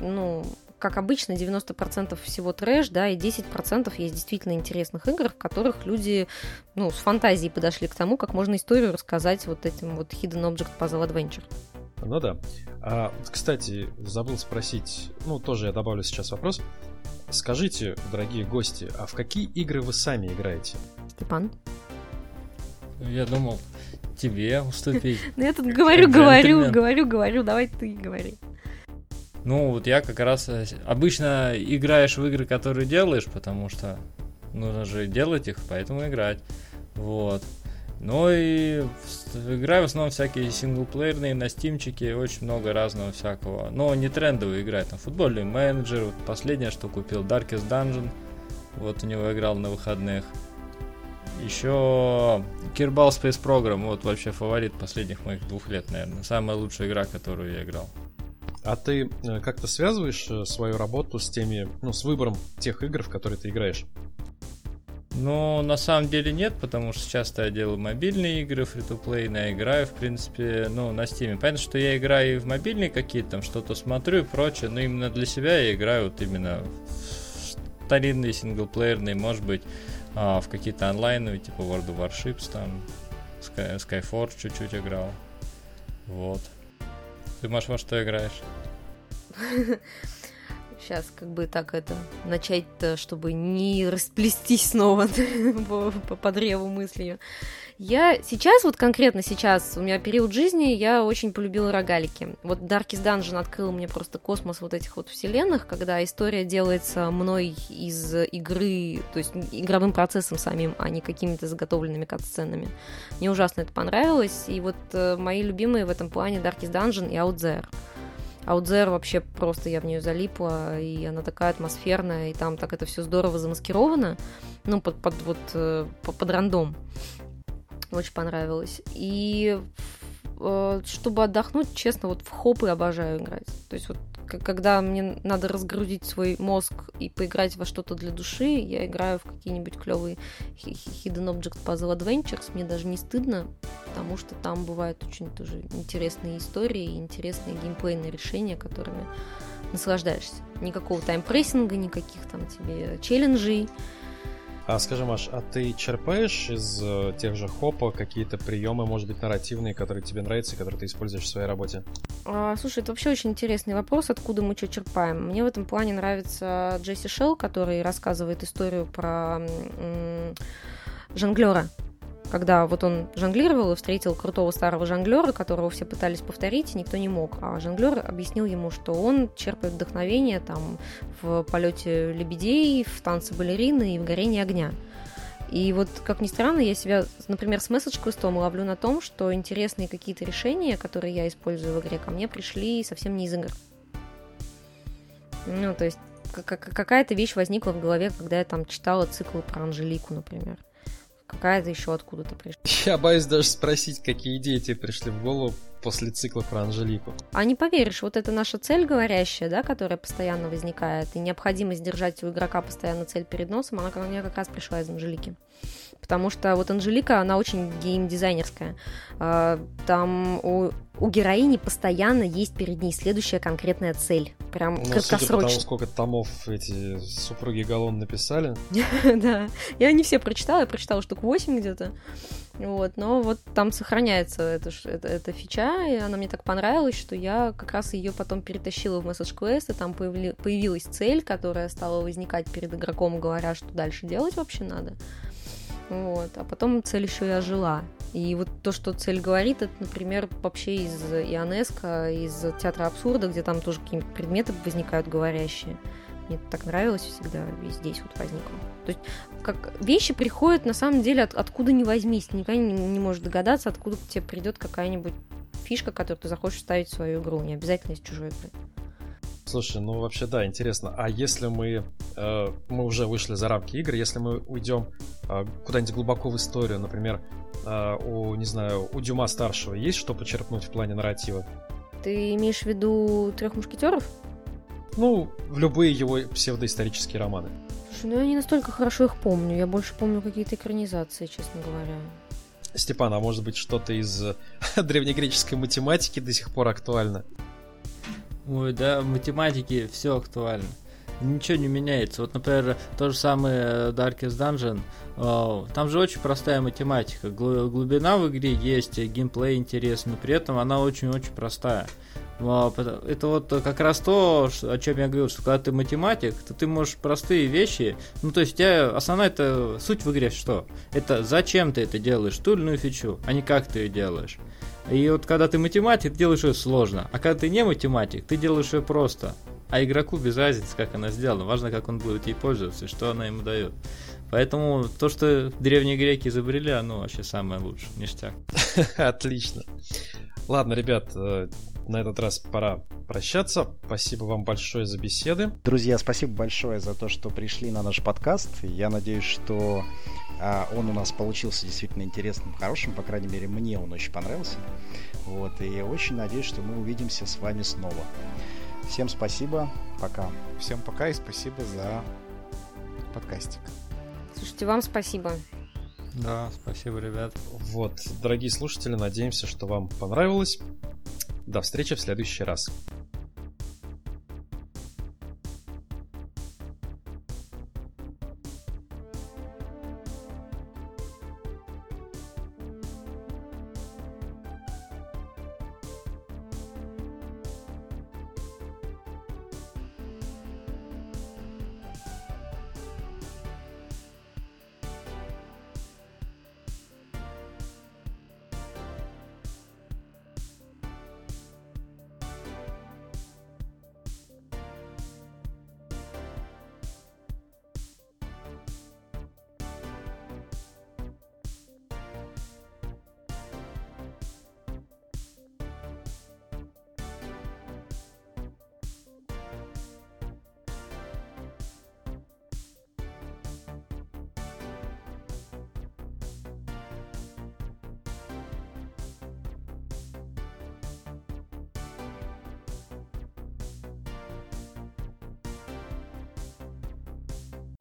ну, как обычно, 90% всего трэш, да, и 10% есть действительно интересных игр, в которых люди, ну, с фантазией подошли к тому, как можно историю рассказать вот этим вот Hidden Object Puzzle Adventure. Ну да. А, кстати, забыл спросить, ну, тоже я добавлю сейчас вопрос. Скажите, дорогие гости, а в какие игры вы сами играете? Степан? Я думал, тебе уступить. *laughs* Ну я тут говорю, говорю, говорю, говорю, давай ты говори. Ну, вот я как раз э, обычно играешь в игры, которые делаешь, потому что нужно же делать их, поэтому играть. Вот. Ну и играю в основном всякие синглплеерные на стимчике, очень много разного всякого. Но не трендовые игры, там футбольный менеджер, вот последнее, что купил, Darkest Dungeon, вот у него играл на выходных. Еще Kerbal Space Program, вот вообще фаворит последних моих двух лет, наверное. Самая лучшая игра, которую я играл. А ты э, как-то связываешь э, свою работу с теми, ну, с выбором тех игр, в которые ты играешь? Ну, на самом деле нет, потому что часто я делаю мобильные игры, фри-то-плей, я играю, в принципе, ну, на Steam. Понятно, что я играю и в мобильные какие-то, там, что-то смотрю и прочее, но именно для себя я играю вот именно в старинные синглплеерные, может быть, а, в какие-то онлайновые, типа World of Warships, там, Sky, Skyforge чуть-чуть играл. Вот. Ты, Маш, во что играешь? *laughs* Сейчас как бы так это начать-то, чтобы не расплестись снова *laughs* по, по, по древу мыслью. Я сейчас, вот конкретно сейчас, у меня период жизни, я очень полюбила рогалики. Вот Darkest Dungeon открыл мне просто космос вот этих вот вселенных, когда история делается мной из игры, то есть игровым процессом самим, а не какими-то заготовленными кат-сценами. Мне ужасно это понравилось, и вот э, мои любимые в этом плане Darkest Dungeon и Out There. Outzer вообще просто я в нее залипла, и она такая атмосферная, и там так это все здорово замаскировано, ну, под, под вот, э, под рандом. Очень понравилось. И э, чтобы отдохнуть, честно, вот в хопы обожаю играть. То есть вот когда мне надо разгрузить свой мозг и поиграть во что-то для души, я играю в какие-нибудь клевые Hidden Object Puzzle Adventures. Мне даже не стыдно, потому что там бывают очень тоже интересные истории и интересные геймплейные решения, которыми наслаждаешься. Никакого таймпрессинга, никаких там тебе челленджей. А скажи, Маш, а ты черпаешь из э, тех же хопа какие-то приемы, может быть, нарративные, которые тебе нравятся которые ты используешь в своей работе? А, слушай, это вообще очень интересный вопрос, откуда мы что черпаем. Мне в этом плане нравится Джесси Шелл, который рассказывает историю про жонглера когда вот он жонглировал и встретил крутого старого жонглера, которого все пытались повторить, никто не мог. А жонглер объяснил ему, что он черпает вдохновение там в полете лебедей, в танце балерины и в горении огня. И вот, как ни странно, я себя, например, с месседж квестом ловлю на том, что интересные какие-то решения, которые я использую в игре, ко мне пришли совсем не из игр. Ну, то есть какая-то вещь возникла в голове, когда я там читала циклы про Анжелику, например какая-то еще откуда-то пришла. Я боюсь даже спросить, какие идеи тебе пришли в голову после цикла про Анжелику. А не поверишь, вот это наша цель говорящая, да, которая постоянно возникает, и необходимость держать у игрока постоянно цель перед носом, она ко мне как раз пришла из Анжелики. Потому что вот Анжелика, она очень геймдизайнерская. А, там у, у героини постоянно есть перед ней следующая конкретная цель. Прям Ну, краткосрочная. судя по тому, сколько томов эти супруги Галлон написали, *laughs* да. Я не все прочитала, я прочитала штук 8 где-то. Вот, но вот там сохраняется эта, эта, эта фича, и она мне так понравилась, что я как раз ее потом перетащила в Message Quest, и там появли- появилась цель, которая стала возникать перед игроком, говоря, что дальше делать вообще надо. Вот, а потом цель еще и ожила. И вот то, что цель говорит, это, например, вообще из Ионеско, из Театра абсурда, где там тоже какие-нибудь предметы возникают говорящие. Мне это так нравилось всегда, и здесь вот возникло. То есть как вещи приходят на самом деле от, откуда ни возьмись. Ты никогда не, не можешь догадаться, откуда к тебе придет какая-нибудь фишка, которую ты захочешь ставить в свою игру. Не обязательно из чужой игры. Слушай, ну вообще да, интересно. А если мы э, мы уже вышли за рамки игр, если мы уйдем э, куда-нибудь глубоко в историю, например, э, у не знаю, у Дюма старшего есть что почерпнуть в плане нарратива? Ты имеешь в виду трех мушкетеров? Ну, в любые его псевдоисторические романы. Слушай, ну я не настолько хорошо их помню. Я больше помню какие-то экранизации, честно говоря. Степан, а может быть что-то из *laughs* древнегреческой математики до сих пор актуально? Ой, да, в математике все актуально. Ничего не меняется. Вот, например, то же самое Darkest Dungeon. э, Там же очень простая математика. Глу- Глубина в игре есть, э, геймплей интересный, но при этом она очень-очень простая. Пото- Это вот как раз то, о чем я говорил, что когда ты математик, то ты можешь простые вещи, ну то есть у тебя основная это суть в игре что? Это зачем ты это делаешь, ту или иную фичу, а не как ты ее делаешь. И вот когда ты математик, ты делаешь ее сложно, а когда ты не математик, ты делаешь ее просто. А игроку без разницы, как она сделана, важно, как он будет ей пользоваться и что она ему дает. Поэтому то, что древние греки изобрели, оно вообще самое лучшее, ништяк. *laughs* Отлично. Ладно, ребят, э, на этот раз пора прощаться. Спасибо вам большое за беседы. Друзья, спасибо большое за то, что пришли на наш подкаст. Я надеюсь, что он у нас получился действительно интересным, хорошим. По крайней мере, мне он очень понравился. Вот, и я очень надеюсь, что мы увидимся с вами снова. Всем спасибо. Пока. Всем пока и спасибо за подкастик. Слушайте, вам спасибо. Да, спасибо, ребят. Вот, дорогие слушатели, надеемся, что вам понравилось. До встречи в следующий раз.